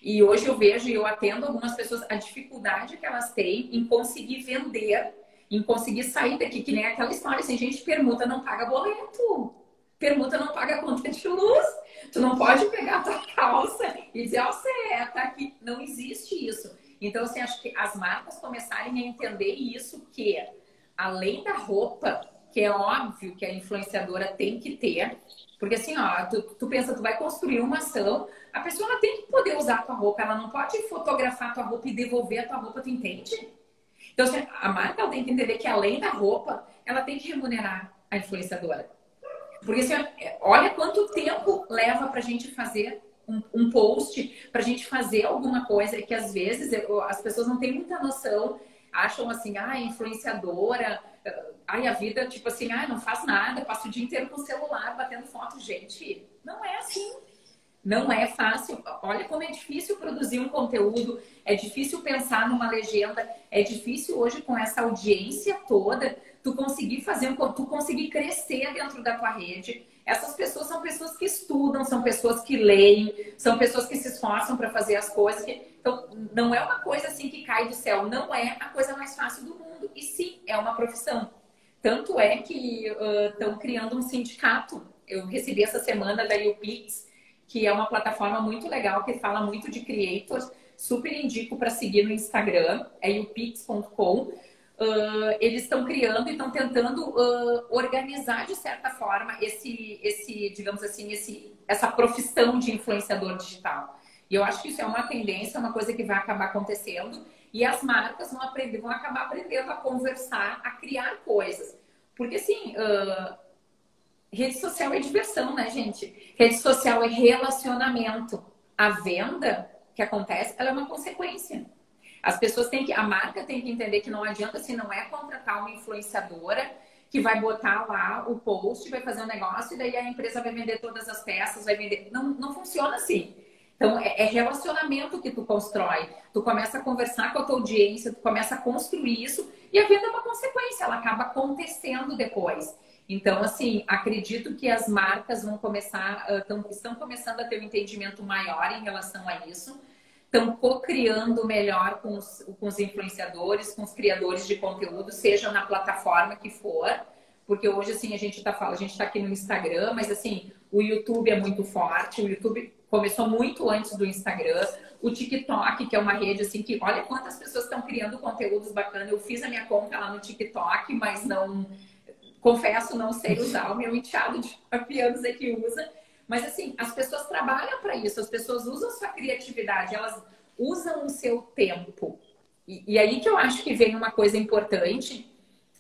E hoje eu vejo e eu atendo algumas pessoas a dificuldade que elas têm em conseguir vender, em conseguir sair daqui, que nem aquela história assim, gente, permuta não paga boleto. Permuta não paga conta de luz. Tu não pode pegar a tua calça e dizer, ó, oh, você é, tá aqui. Não existe isso. Então, assim, acho que as marcas começarem a entender isso, que além da roupa, que é óbvio que a influenciadora tem que ter, porque assim, ó, tu, tu pensa, tu vai construir uma ação, a pessoa tem que poder usar a tua roupa, ela não pode fotografar a tua roupa e devolver a tua roupa, tu entende? Então, a marca tem que entender que além da roupa, ela tem que remunerar a influenciadora. Porque assim, olha quanto tempo leva pra gente fazer um, um post para a gente fazer alguma coisa que às vezes eu, as pessoas não têm muita noção, acham assim, ah, influenciadora, ai, a vida, tipo assim, ah, não faz nada, passa o dia inteiro com o celular batendo foto. Gente, não é assim. Não é fácil. Olha como é difícil produzir um conteúdo, é difícil pensar numa legenda, é difícil hoje com essa audiência toda, tu conseguir fazer um, tu conseguir crescer dentro da tua rede. Essas pessoas são pessoas que estudam, são pessoas que leem, são pessoas que se esforçam para fazer as coisas. Então, não é uma coisa assim que cai do céu, não é a coisa mais fácil do mundo. E sim, é uma profissão. Tanto é que estão uh, criando um sindicato. Eu recebi essa semana da UPix, que é uma plataforma muito legal que fala muito de creators. super indico para seguir no Instagram, é upix.com. Uh, eles estão criando e estão tentando uh, organizar de certa forma esse, esse, digamos assim, esse, essa profissão de influenciador digital. E eu acho que isso é uma tendência, uma coisa que vai acabar acontecendo. E as marcas vão aprender, vão acabar aprendendo a conversar, a criar coisas. Porque assim, uh, rede social é diversão, né, gente? Rede social é relacionamento. A venda que acontece, ela é uma consequência. As pessoas têm que, a marca tem que entender que não adianta se não é contratar uma influenciadora que vai botar lá o post, vai fazer um negócio e daí a empresa vai vender todas as peças, vai vender. Não, não funciona assim. Então, é, é relacionamento que tu constrói. Tu começa a conversar com a tua audiência, tu começa a construir isso e a venda é uma consequência, ela acaba acontecendo depois. Então, assim, acredito que as marcas vão começar, uh, estão começando a ter um entendimento maior em relação a isso. Estão co-criando melhor com os, com os influenciadores, com os criadores de conteúdo, seja na plataforma que for, porque hoje assim a gente está falando, a gente está aqui no Instagram, mas assim o YouTube é muito forte, o YouTube começou muito antes do Instagram, o TikTok que é uma rede assim que olha quantas pessoas estão criando conteúdos bacanas. Eu fiz a minha conta lá no TikTok, mas não confesso não sei usar, o meu enteado de anos é que usa. Mas assim, as pessoas trabalham para isso, as pessoas usam sua criatividade, elas usam o seu tempo. E, e, aí que eu acho que vem uma coisa importante,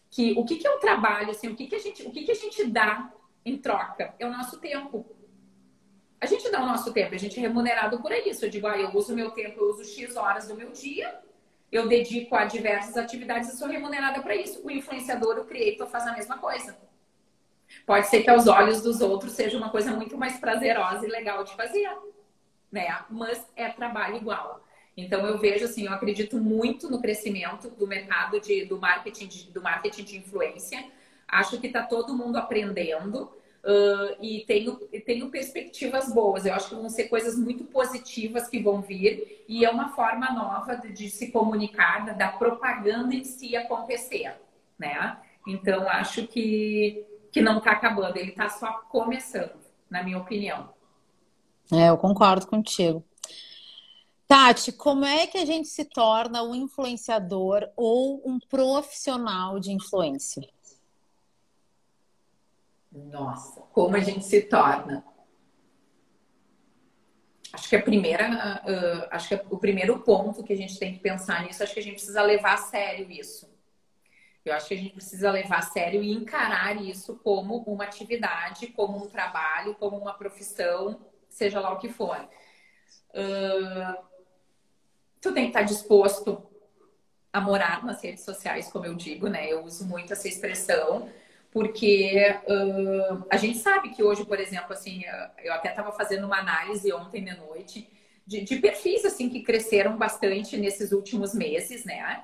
que o que, que é o trabalho, assim, o que, que a gente, o que, que a gente dá em troca? É o nosso tempo. A gente dá o nosso tempo, a gente é remunerado por isso. Eu digo, ah, eu uso o meu tempo, eu uso X horas do meu dia, eu dedico a diversas atividades e sou remunerada para isso. O influenciador, o creator faz a mesma coisa. Pode ser que aos olhos dos outros seja uma coisa muito mais prazerosa e legal de fazer, né? Mas é trabalho igual. Então eu vejo assim, eu acredito muito no crescimento do mercado de, do marketing de, do marketing de influência. Acho que está todo mundo aprendendo uh, e tenho, tenho perspectivas boas. Eu acho que vão ser coisas muito positivas que vão vir e é uma forma nova de, de se comunicar, da propaganda em si acontecer, né? Então acho que que não está acabando, ele está só começando, na minha opinião. É, eu concordo contigo. Tati, como é que a gente se torna um influenciador ou um profissional de influência? Nossa, como a gente se torna? Acho que a primeira, uh, acho que o primeiro ponto que a gente tem que pensar nisso, acho que a gente precisa levar a sério isso. Eu acho que a gente precisa levar a sério e encarar isso como uma atividade, como um trabalho, como uma profissão, seja lá o que for. Uh, tu tem que estar disposto a morar nas redes sociais, como eu digo, né? Eu uso muito essa expressão, porque uh, a gente sabe que hoje, por exemplo, assim, eu até estava fazendo uma análise ontem de noite de, de perfis assim que cresceram bastante nesses últimos meses, né?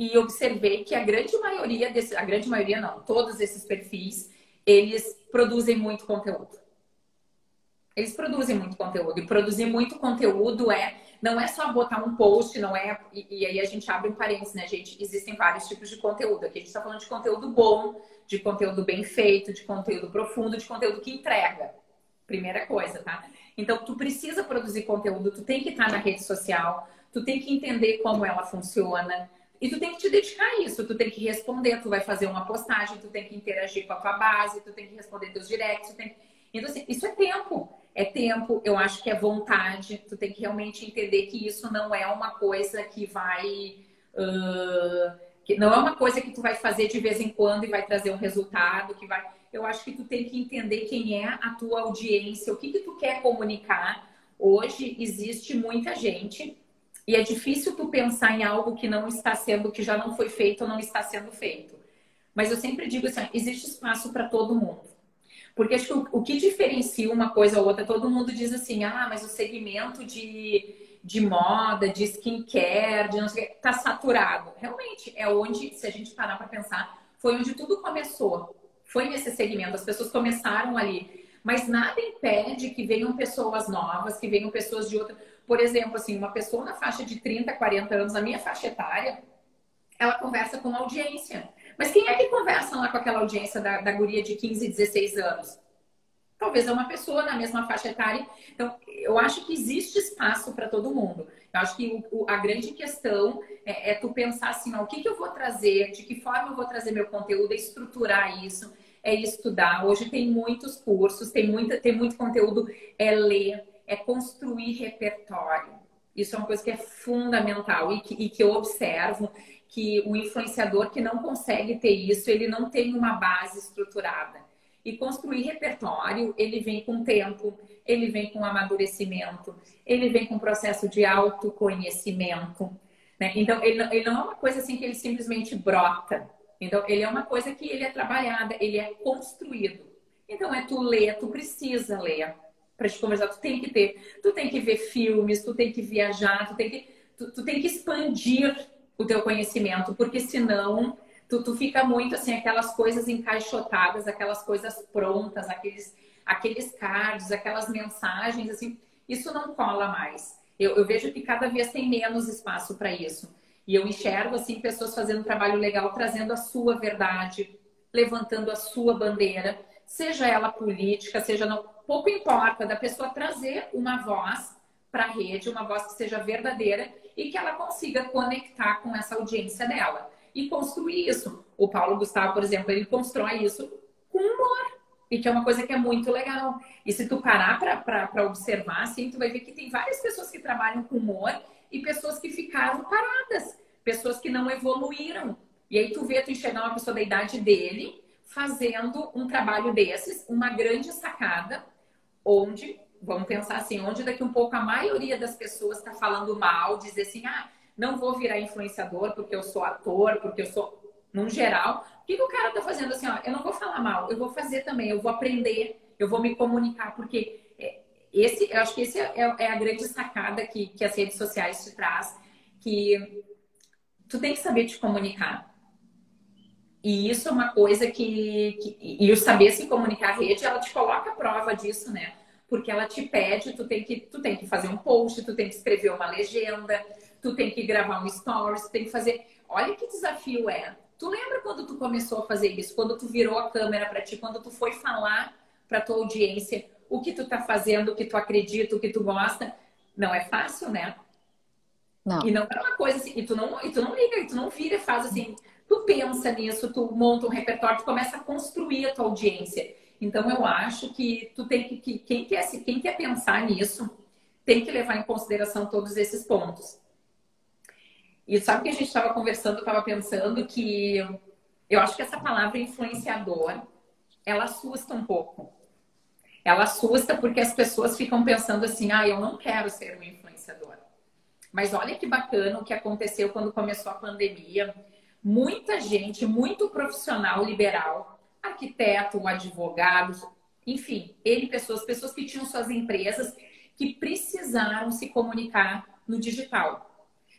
e observei que a grande maioria desse, a grande maioria não, todos esses perfis, eles produzem muito conteúdo. Eles produzem muito conteúdo e produzir muito conteúdo é não é só botar um post, não é e, e aí a gente abre um parênteses, né, gente? Existem vários tipos de conteúdo. Aqui a gente está falando de conteúdo bom, de conteúdo bem feito, de conteúdo profundo, de conteúdo que entrega. Primeira coisa, tá? Então, tu precisa produzir conteúdo, tu tem que estar na rede social, tu tem que entender como ela funciona, e tu tem que te dedicar a isso, tu tem que responder, tu vai fazer uma postagem, tu tem que interagir com a tua base, tu tem que responder teus directs, tem... Então, assim, isso é tempo. É tempo, eu acho que é vontade, tu tem que realmente entender que isso não é uma coisa que vai. Uh, que não é uma coisa que tu vai fazer de vez em quando e vai trazer um resultado, que vai. Eu acho que tu tem que entender quem é a tua audiência, o que, que tu quer comunicar. Hoje existe muita gente e é difícil tu pensar em algo que não está sendo, que já não foi feito ou não está sendo feito. Mas eu sempre digo assim, existe espaço para todo mundo. Porque acho que o, o, que diferencia uma coisa ou outra, todo mundo diz assim, ah, mas o segmento de, de moda, de skincare, de não sei está saturado. Realmente, é onde, se a gente parar para pensar, foi onde tudo começou. Foi nesse segmento, as pessoas começaram ali. Mas nada impede que venham pessoas novas, que venham pessoas de outra por exemplo, assim, uma pessoa na faixa de 30, 40 anos, na minha faixa etária, ela conversa com audiência. Mas quem é que conversa lá com aquela audiência da, da guria de 15, 16 anos? talvez é uma pessoa na mesma faixa etária. Então, eu acho que existe espaço para todo mundo. Eu acho que o, o, a grande questão é, é, tu pensar assim, ó, o que, que eu vou trazer, de que forma eu vou trazer meu conteúdo, é estruturar isso, é estudar. Hoje tem muitos cursos, tem, muita, tem muito conteúdo, é ler, é construir repertório. Isso é uma coisa que é fundamental e que, e que eu observo que o influenciador que não consegue ter isso, ele não tem uma base estruturada. E construir repertório, ele vem com tempo, ele vem com amadurecimento, ele vem com processo de autoconhecimento. Né? Então, ele, ele não é uma coisa assim que ele simplesmente brota. Então, ele é uma coisa que ele é trabalhada, ele é construído. Então, é tu ler, tu precisa ler para te conversar, tu tem que ter, tu tem que ver filmes, tu tem que viajar, tu tem que, tu, tu tem que expandir o teu conhecimento, porque senão tu, tu fica muito assim, aquelas coisas encaixotadas, aquelas coisas prontas, aqueles, aqueles cards, aquelas mensagens, assim, isso não cola mais. Eu, eu vejo que cada vez tem menos espaço para isso. E eu enxergo, assim, pessoas fazendo um trabalho legal, trazendo a sua verdade, levantando a sua bandeira, seja ela política, seja não, pouco importa da pessoa trazer uma voz para a rede, uma voz que seja verdadeira e que ela consiga conectar com essa audiência dela e construir isso. O Paulo Gustavo, por exemplo, ele constrói isso com humor. E que é uma coisa que é muito legal. E se tu parar para observar, assim, tu vai ver que tem várias pessoas que trabalham com humor e pessoas que ficaram paradas, pessoas que não evoluíram. E aí tu vê, tu enxergar uma pessoa da idade dele fazendo um trabalho desses, uma grande sacada, onde vamos pensar assim, onde daqui um pouco a maioria das pessoas está falando mal, dizer assim, ah, não vou virar influenciador porque eu sou ator, porque eu sou, num geral. O que, que o cara está fazendo assim, ó, eu não vou falar mal, eu vou fazer também, eu vou aprender, eu vou me comunicar, porque é, esse, eu acho que esse é, é a grande sacada que, que as redes sociais te traz, que tu tem que saber te comunicar. E isso é uma coisa que, que, E o saber se comunicar a rede, ela te coloca a prova disso, né? Porque ela te pede, tu tem que, tu tem que fazer um post, tu tem que escrever uma legenda, tu tem que gravar um stories, tu tem que fazer. Olha que desafio é. Tu lembra quando tu começou a fazer isso? Quando tu virou a câmera para ti, quando tu foi falar para tua audiência o que tu tá fazendo, o que tu acredita, o que tu gosta? Não é fácil, né? Não. E não é uma coisa assim, e tu não, e tu não liga, e tu não vira faz assim, tu pensa nisso, tu monta um repertório, tu começa a construir a tua audiência. Então eu acho que tu tem que, que quem quer quem quer pensar nisso tem que levar em consideração todos esses pontos. E sabe que a gente estava conversando, estava pensando que eu acho que essa palavra influenciador, ela assusta um pouco. Ela assusta porque as pessoas ficam pensando assim, ah, eu não quero ser um influenciador. Mas olha que bacana o que aconteceu quando começou a pandemia. Muita gente, muito profissional liberal, arquiteto, advogados, enfim, ele pessoas, pessoas que tinham suas empresas que precisaram se comunicar no digital.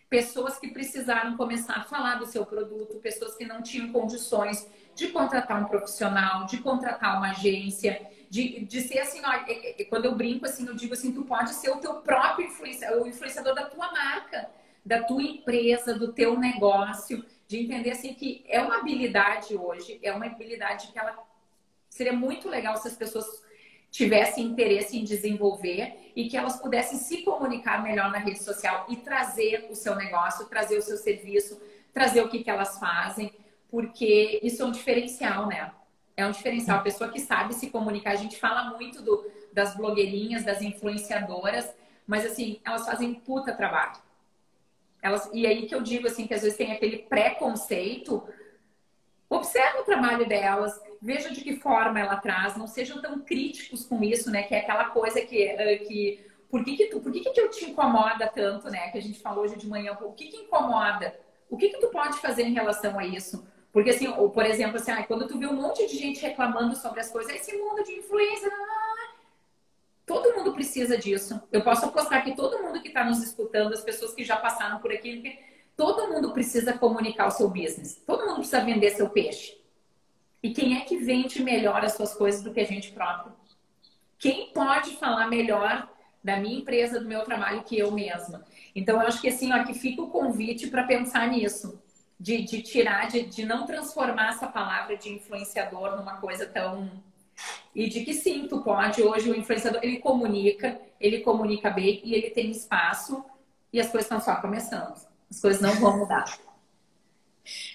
Pessoas que precisaram começar a falar do seu produto, pessoas que não tinham condições de contratar um profissional, de contratar uma agência, de, de ser assim, ó, é, é, quando eu brinco assim, eu digo assim, tu pode ser o teu próprio influenciador, o influenciador da tua marca, da tua empresa, do teu negócio de entender assim que é uma habilidade hoje, é uma habilidade que ela seria muito legal se as pessoas tivessem interesse em desenvolver e que elas pudessem se comunicar melhor na rede social e trazer o seu negócio, trazer o seu serviço, trazer o que, que elas fazem, porque isso é um diferencial, né? É um diferencial. A pessoa que sabe se comunicar, a gente fala muito do, das blogueirinhas, das influenciadoras, mas assim, elas fazem puta trabalho. Elas, e aí que eu digo assim, que às vezes tem aquele preconceito. Observe o trabalho delas, veja de que forma ela traz, não sejam tão críticos com isso, né? Que é aquela coisa que, eh, que por que que, tu, por que que eu te incomoda tanto, né? Que a gente falou hoje de manhã, o que que incomoda? O que que tu pode fazer em relação a isso? Porque assim, ou, por exemplo, assim, quando tu vê um monte de gente reclamando sobre as coisas, esse mundo de influência, Todo mundo precisa disso. Eu posso apostar que todo mundo que está nos escutando, as pessoas que já passaram por aqui, todo mundo precisa comunicar o seu business. Todo mundo precisa vender seu peixe. E quem é que vende melhor as suas coisas do que a gente próprio? Quem pode falar melhor da minha empresa, do meu trabalho que eu mesma? Então, eu acho que assim, ó, que fica o convite para pensar nisso. De, de tirar, de, de não transformar essa palavra de influenciador numa coisa tão E de que sim, tu pode hoje o influenciador ele comunica, ele comunica bem e ele tem espaço e as coisas estão só começando. As coisas não vão mudar.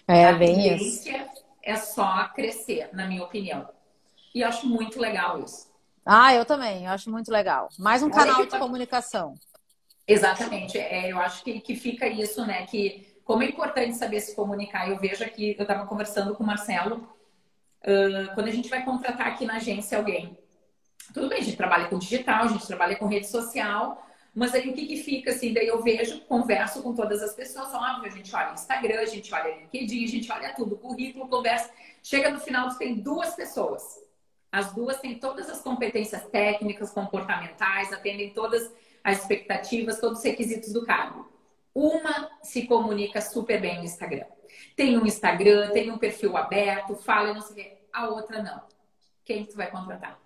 É a bem isso. É só crescer, na minha opinião. E eu acho muito legal isso. Ah, eu também, eu acho muito legal. Mais um canal de comunicação. Exatamente. É, eu acho que, que fica isso, né? Que como é importante saber se comunicar. Eu vejo aqui, eu estava conversando com o Marcelo, uh, quando a gente vai contratar aqui na agência alguém. Tudo bem, a gente trabalha com digital, a gente trabalha com rede social, mas aí o que, que fica assim? Daí eu vejo, converso com todas as pessoas, óbvio, a gente olha Instagram, a gente olha LinkedIn, a gente olha tudo, currículo, conversa. Chega no final, você tem duas pessoas. As duas têm todas as competências técnicas, comportamentais, atendem todas as expectativas, todos os requisitos do cargo. Uma se comunica super bem no Instagram. Tem um Instagram, tem um perfil aberto, fala, não sei o. A outra não. Quem tu vai contratar?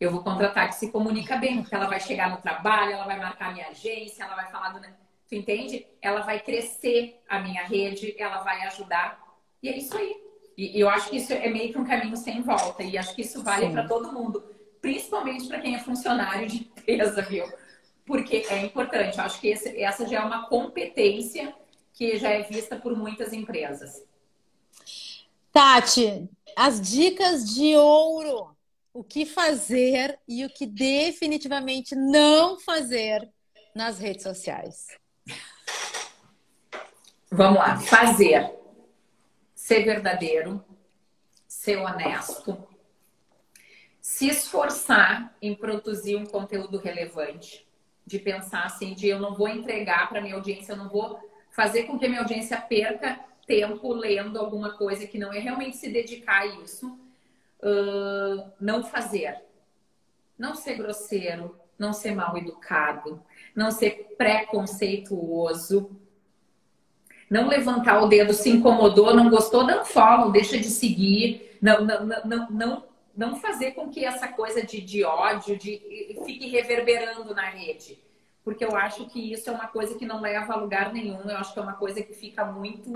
Eu vou contratar que se comunica bem, porque ela vai chegar no trabalho, ela vai marcar minha agência, ela vai falar do. Tu entende? Ela vai crescer a minha rede, ela vai ajudar. E é isso aí. E eu acho que isso é meio que um caminho sem volta. E acho que isso vale para todo mundo, principalmente para quem é funcionário de empresa, viu? porque é importante. Acho que esse, essa já é uma competência que já é vista por muitas empresas. Tati, as dicas de ouro. O que fazer e o que definitivamente não fazer nas redes sociais. Vamos lá. Fazer. Ser verdadeiro. Ser honesto. Se esforçar em produzir um conteúdo relevante de pensar assim, de eu não vou entregar para minha audiência, eu não vou fazer com que minha audiência perca tempo lendo alguma coisa que não é realmente se dedicar a isso, uh, não fazer, não ser grosseiro, não ser mal educado, não ser preconceituoso, não levantar o dedo, se incomodou, não gostou, um follow, deixa de seguir, não, não, não, não não fazer com que essa coisa de, de ódio de, fique reverberando na rede. Porque eu acho que isso é uma coisa que não leva a lugar nenhum. Eu acho que é uma coisa que fica muito.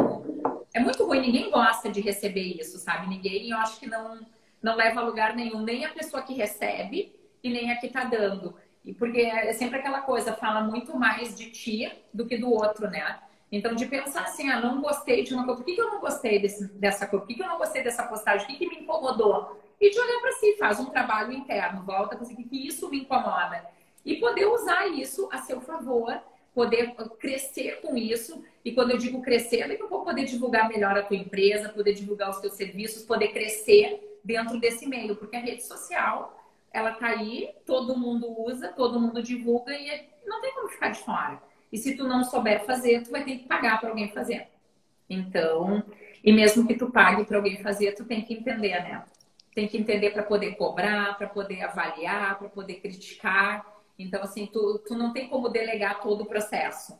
É muito ruim. Ninguém gosta de receber isso, sabe? Ninguém, eu acho que não, não leva a lugar nenhum. Nem a pessoa que recebe e nem a que tá dando. E porque é sempre aquela coisa, fala muito mais de ti do que do outro, né? Então, de pensar assim, ah, não gostei de uma coisa, por que, que eu não gostei desse, dessa coisa? Por que, que eu não gostei dessa postagem? O que, que me incomodou? e de olhar para si, faz um trabalho interno, volta para si, que isso me incomoda. E poder usar isso a seu favor, poder crescer com isso. E quando eu digo crescer, daqui a pouco poder divulgar melhor a tua empresa, poder divulgar os teus serviços, poder crescer dentro desse meio, porque a rede social, ela tá aí, todo mundo usa, todo mundo divulga e não tem como ficar de fora. E se tu não souber fazer, tu vai ter que pagar para alguém fazer. Então, e mesmo que tu pague para alguém fazer, tu tem que entender, né? tem que entender para poder cobrar, para poder avaliar, para poder criticar. Então, assim, tu, tu não tem como delegar todo o processo.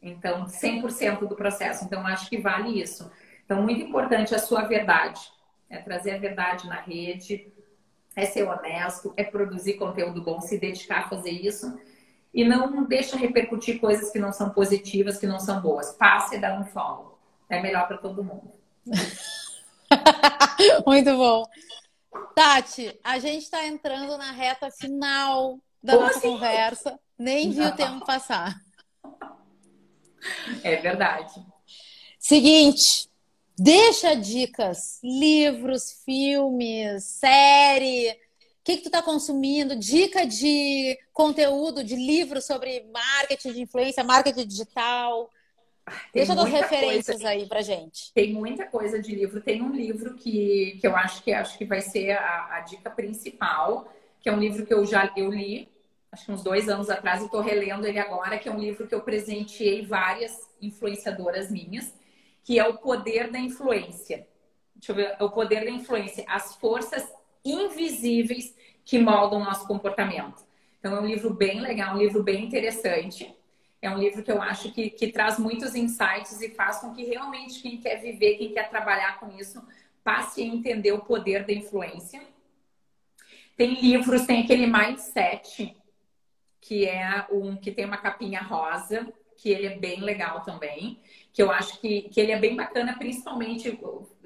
Então, 100% do processo. Então, acho que vale isso. Então, muito importante a sua verdade. É trazer a verdade na rede, é ser honesto, é produzir conteúdo bom, se dedicar a fazer isso. E não deixa repercutir coisas que não são positivas, que não são boas. Passe e dá um follow. É melhor para todo mundo. muito bom. Tati, a gente está entrando na reta final da Como nossa assim? conversa. Nem vi o tempo passar. É verdade. Seguinte, deixa dicas, livros, filmes, série. O que, que tu está consumindo? Dica de conteúdo, de livros sobre marketing de influência, marketing digital. Tem Deixa as referências coisa, aí pra gente. Tem muita coisa de livro. Tem um livro que, que eu acho que acho que vai ser a, a dica principal, que é um livro que eu já eu li, acho que uns dois anos atrás, e estou relendo ele agora, que é um livro que eu presenteei várias influenciadoras minhas, que é O Poder da Influência. Deixa eu ver, é O Poder da Influência, as forças invisíveis que moldam o nosso comportamento. Então é um livro bem legal, um livro bem interessante. É um livro que eu acho que, que traz muitos insights e faz com que realmente quem quer viver, quem quer trabalhar com isso, passe a entender o poder da influência. Tem livros, tem aquele Mindset, que é um que tem uma capinha rosa, que ele é bem legal também, que eu acho que, que ele é bem bacana, principalmente,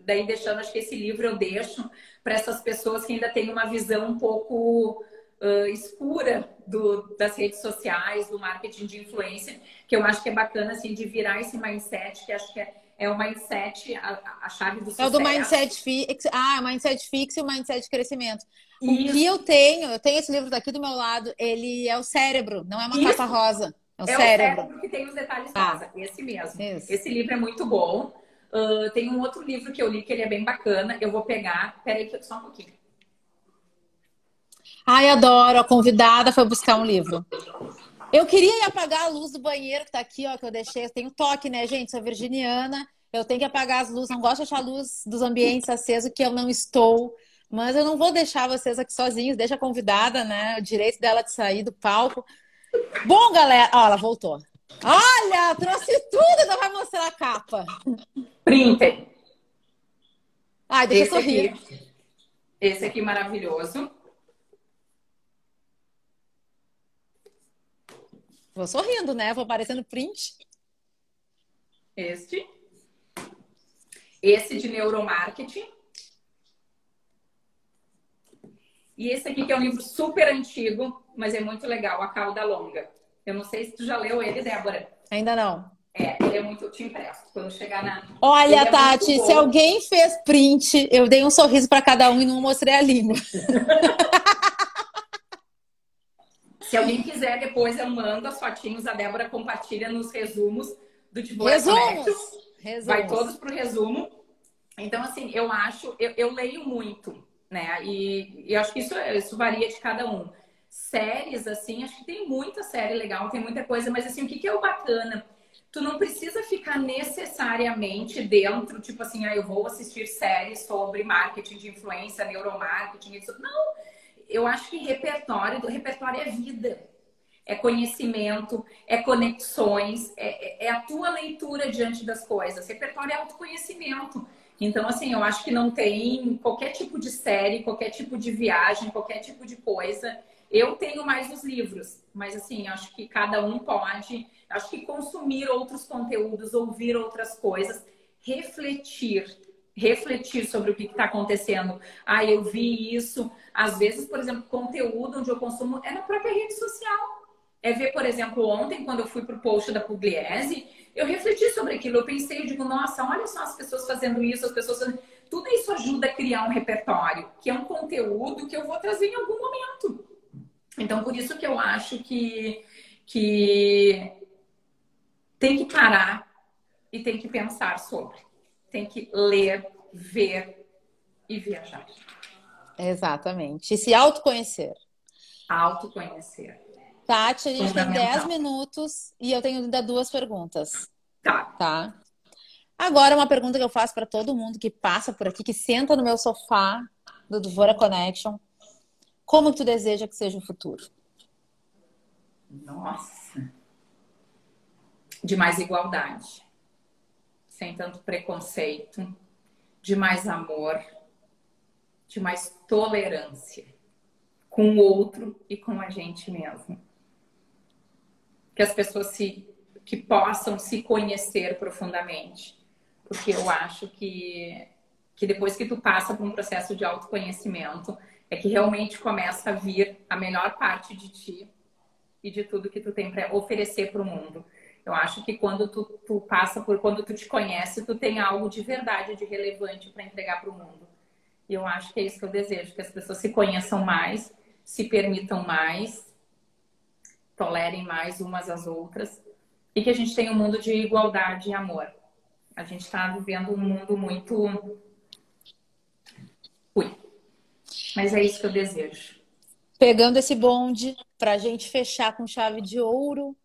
daí deixando, acho que esse livro eu deixo para essas pessoas que ainda têm uma visão um pouco uh, escura do, das redes sociais, do marketing de influência, que eu acho que é bacana assim de virar esse mindset, que acho que é, é o mindset, a, a chave do sucesso. É o do mindset fixo. Ah, o mindset fixo e o mindset de crescimento. O Isso. que eu tenho, eu tenho esse livro daqui do meu lado, ele é o cérebro, não é uma Isso. capa rosa. É o, é cérebro. o cérebro que tem os detalhes ah. rosa, esse mesmo. Isso. Esse livro é muito bom. Uh, tem um outro livro que eu li que ele é bem bacana. Eu vou pegar. Peraí, só um pouquinho. Ai, adoro. A convidada foi buscar um livro. Eu queria apagar a luz do banheiro que tá aqui, ó, que eu deixei. Eu tenho toque, né, gente? Sou virginiana. Eu tenho que apagar as luzes. Não gosto de deixar a luz dos ambientes acesos, que eu não estou. Mas eu não vou deixar vocês aqui sozinhos. Deixa a convidada, né? O direito dela de sair do palco. Bom, galera. Ó, ela voltou. Olha, trouxe tudo. Ainda vai mostrar a capa. Printer. Ai, deixa esse eu sorrir. Aqui, esse aqui maravilhoso. Vou sorrindo, né? Vou aparecendo print. Este. Esse de neuromarketing. E esse aqui que é um livro super antigo, mas é muito legal, A Cauda Longa. Eu não sei se tu já leu ele, Débora. Ainda não. É, ele é muito. Eu te empresto quando chegar na. Olha, é Tati, se alguém fez print, eu dei um sorriso para cada um e não mostrei a língua. Se alguém quiser, depois eu mando as fotinhos, a Débora compartilha nos resumos do Divulga Resumos. Resumos. Vai todos pro resumo. Então, assim, eu acho, eu, eu leio muito, né? E, e acho que isso, isso varia de cada um. Séries, assim, acho que tem muita série legal, tem muita coisa, mas assim, o que, que é o bacana? Tu não precisa ficar necessariamente dentro, tipo assim, ah, eu vou assistir séries sobre marketing de influência, neuromarketing, isso. Não, eu acho que repertório, do repertório é vida. É conhecimento, é conexões, é, é, é a tua leitura diante das coisas. Repertório é autoconhecimento. Então, assim, eu acho que não tem qualquer tipo de série, qualquer tipo de viagem, qualquer tipo de coisa. Eu tenho mais os livros, mas assim, acho que cada um pode, acho que consumir outros conteúdos, ouvir outras coisas, refletir refletir sobre o que está acontecendo. Ah, eu vi isso. Às vezes, por exemplo, conteúdo onde eu consumo é na própria rede social. É ver, por exemplo, ontem, quando eu fui para o post da Pugliese, eu refleti sobre aquilo. Eu pensei, eu digo, nossa, olha só as pessoas fazendo isso, as pessoas fazendo... Tudo isso ajuda a criar um repertório, que é um conteúdo que eu vou trazer em algum momento. Então, por isso que eu acho que, que tem que parar e tem que pensar sobre tem que ler, ver e viajar. Exatamente. E se autoconhecer. Autoconhecer. Tati, a gente tem 10 minutos e eu tenho ainda duas perguntas. Tá. Tá. Agora, uma pergunta que eu faço para todo mundo que passa por aqui, que senta no meu sofá do Dvora Connection. Como tu deseja que seja o futuro? Nossa. De mais igualdade sem tanto preconceito, de mais amor, de mais tolerância com o outro e com a gente mesmo. Que as pessoas se que possam se conhecer profundamente, porque eu acho que que depois que tu passa por um processo de autoconhecimento, é que realmente começa a vir a melhor parte de ti e de tudo que tu tem para oferecer para o mundo. Eu acho que quando tu, tu, passa por, quando tu te conhece, tu tem algo de verdade, de relevante para entregar para o mundo. E eu acho que é isso que eu desejo, que as pessoas se conheçam mais, se permitam mais, tolerem mais umas às outras e que a gente tenha um mundo de igualdade e amor. A gente está vivendo um mundo muito ruim. Mas é isso que eu desejo. Pegando esse bonde para a gente fechar com chave de ouro,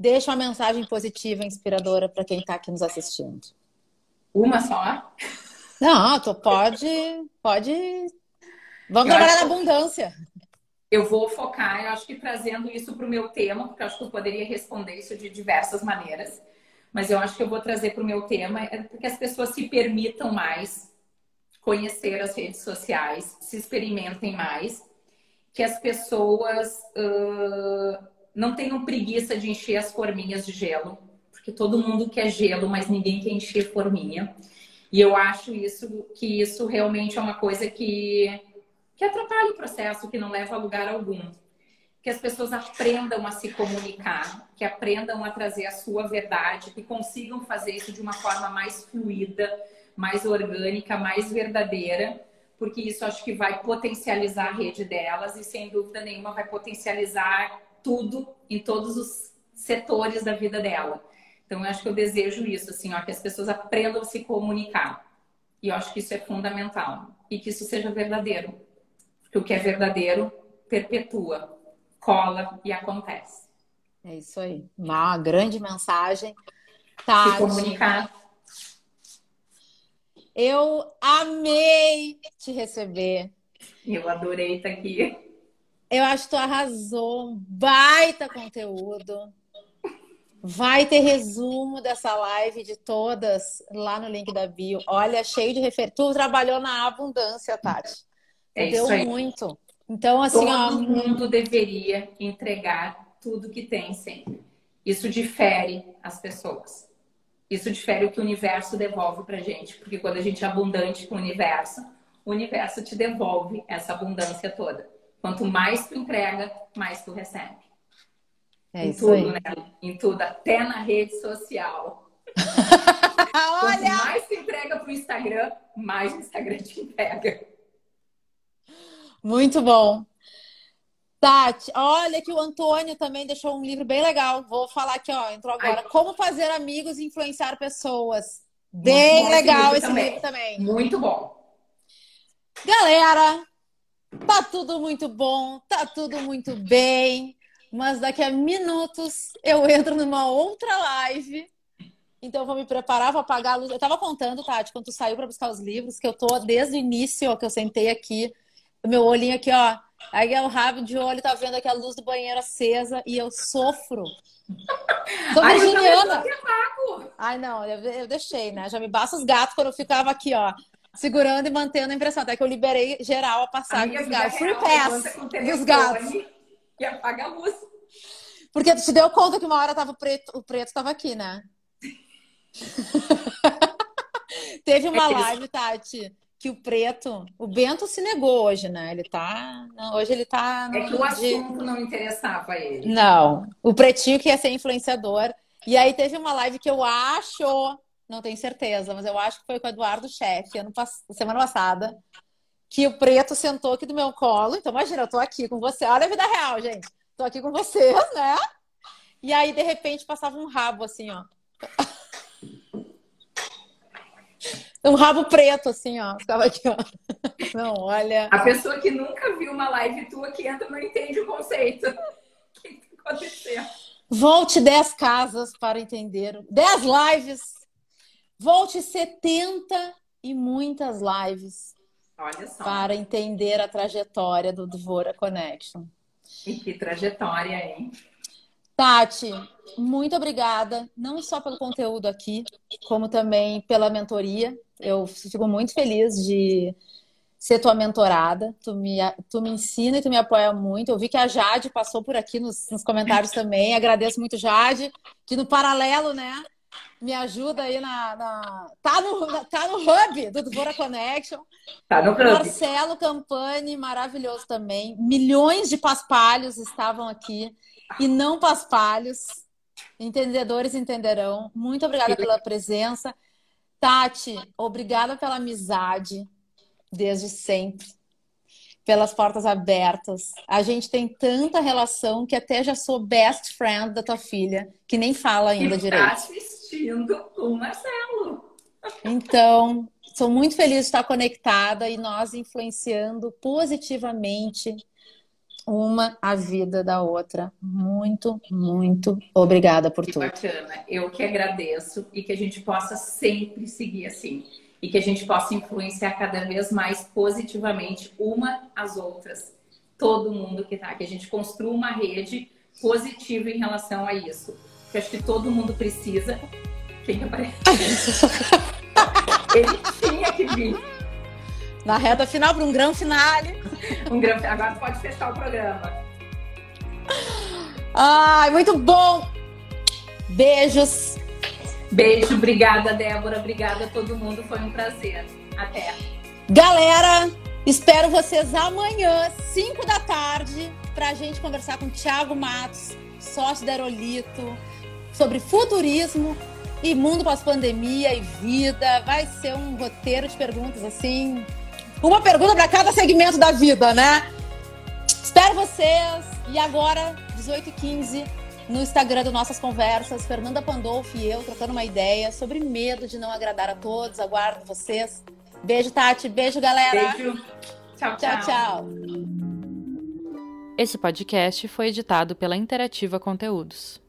Deixa uma mensagem positiva, inspiradora para quem está aqui nos assistindo. Uma só? Não, tu pode, pode. Vamos eu trabalhar na abundância. Eu vou focar, eu acho que trazendo isso para o meu tema, porque eu acho que eu poderia responder isso de diversas maneiras, mas eu acho que eu vou trazer para o meu tema é que as pessoas se permitam mais conhecer as redes sociais, se experimentem mais, que as pessoas uh, não tenham preguiça de encher as forminhas de gelo, porque todo mundo quer gelo, mas ninguém quer encher forminha. E eu acho isso que isso realmente é uma coisa que, que atrapalha o processo, que não leva a lugar algum. Que as pessoas aprendam a se comunicar, que aprendam a trazer a sua verdade, que consigam fazer isso de uma forma mais fluida, mais orgânica, mais verdadeira, porque isso acho que vai potencializar a rede delas e sem dúvida nenhuma vai potencializar tudo em todos os setores da vida dela. Então, eu acho que eu desejo isso, assim, ó, que as pessoas aprendam a se comunicar. E eu acho que isso é fundamental. E que isso seja verdadeiro. Porque o que é verdadeiro perpetua, cola e acontece. É isso aí. Uma grande mensagem. Tá, se comunicar. Eu amei te receber. Eu adorei estar aqui. Eu acho que tu arrasou. Baita conteúdo. Vai ter resumo dessa live de todas lá no link da bio. Olha, cheio de referência. Tu trabalhou na abundância, Tati. É Deu muito. Então, assim, Todo ó... mundo deveria entregar tudo que tem sempre. Isso difere as pessoas. Isso difere o que o universo devolve pra gente. Porque quando a gente é abundante com o universo, o universo te devolve essa abundância toda. Quanto mais tu entrega, mais tu recebe. É em tudo, aí. né? Em tudo, até na rede social. Olha! Quanto mais se entrega pro Instagram, mais o Instagram te entrega. Muito bom. Tati, olha que o Antônio também deixou um livro bem legal. Vou falar aqui, ó, entrou agora. Ai. Como fazer amigos e influenciar pessoas. Bem legal esse, livro, esse livro também. Muito bom. Galera, tá tudo muito bom, tá tudo muito bem mas daqui a minutos eu entro numa outra live. Então eu vou me preparar, vou apagar a luz. Eu tava contando, Tati, quando tu saiu para buscar os livros, que eu tô desde o início, ó, que eu sentei aqui, o meu olhinho aqui, ó. Aí é o rabo de olho, tá vendo aqui a luz do banheiro acesa e eu sofro. Tô virginiana. Ai, não, eu, eu deixei, né? Já me basta os gatos quando eu ficava aqui, ó segurando e mantendo a impressão. Até que eu liberei geral a passagem dos gatos. Free pass dos gatos e apaga a luz. Porque tu te deu conta que uma hora tava preto, o preto estava aqui, né? Teve uma é live, Tati, que o preto, o Bento se negou hoje, né? Ele tá. hoje ele tá. É que o assunto não interessava a ele. Não. O pretinho que ia ser influenciador. E aí teve uma live que eu acho, não tenho certeza, mas eu acho que foi com o Eduardo Chefe, ano semana passada que o preto sentou aqui do meu colo. Então, imagina, eu tô aqui com você. Olha a vida real, gente. Tô aqui com vocês, né? E aí, de repente, passava um rabo assim, ó. Um rabo preto, assim, ó. Ficava aqui, ó. Não, olha. A pessoa que nunca viu uma live tua que entra não entende o conceito. O que tá acontecendo? Volte 10 casas para entender. 10 lives. Volte 70 e muitas lives. Para entender a trajetória do Dvora Connection. E que trajetória, hein? Tati, muito obrigada, não só pelo conteúdo aqui, como também pela mentoria. Eu fico muito feliz de ser tua mentorada. Tu me, tu me ensina e tu me apoia muito. Eu vi que a Jade passou por aqui nos, nos comentários também. Agradeço muito, Jade, que no paralelo, né? Me ajuda aí na, na, Tá, no, tá no hub do Dvora Connection. Tá no hub. Marcelo Campani, maravilhoso também. Milhões de paspalhos estavam aqui. E não paspalhos. Entendedores entenderão. Muito obrigada pela presença. Tati, obrigada pela amizade desde sempre. Pelas portas abertas. A gente tem tanta relação que até já sou best friend da tua filha, que nem fala ainda direito assistindo o Marcelo. Então, sou muito feliz de estar conectada e nós influenciando positivamente uma a vida da outra. Muito, muito obrigada por que tudo. Bacana. Eu que agradeço e que a gente possa sempre seguir assim e que a gente possa influenciar cada vez mais positivamente uma às outras. Todo mundo que está, que a gente construa uma rede positiva em relação a isso que acho que todo mundo precisa. Quem aparece? Ele tinha que vir. Na reta final, para um grande finale. Um grande Agora pode fechar o programa. Ai, muito bom! Beijos. Beijo, obrigada, Débora. Obrigada a todo mundo. Foi um prazer. Até. Galera, espero vocês amanhã, 5 da tarde, para a gente conversar com o Thiago Matos, sócio da Aerolito, sobre futurismo e mundo pós-pandemia e vida. Vai ser um roteiro de perguntas assim. Uma pergunta para cada segmento da vida, né? Espero vocês. E agora, 18h15, no Instagram do Nossas Conversas, Fernanda Pandolfo e eu trocando uma ideia sobre medo de não agradar a todos. Aguardo vocês. Beijo, Tati. Beijo, galera. Beijo. Tchau, tchau. tchau. tchau. Esse podcast foi editado pela Interativa Conteúdos.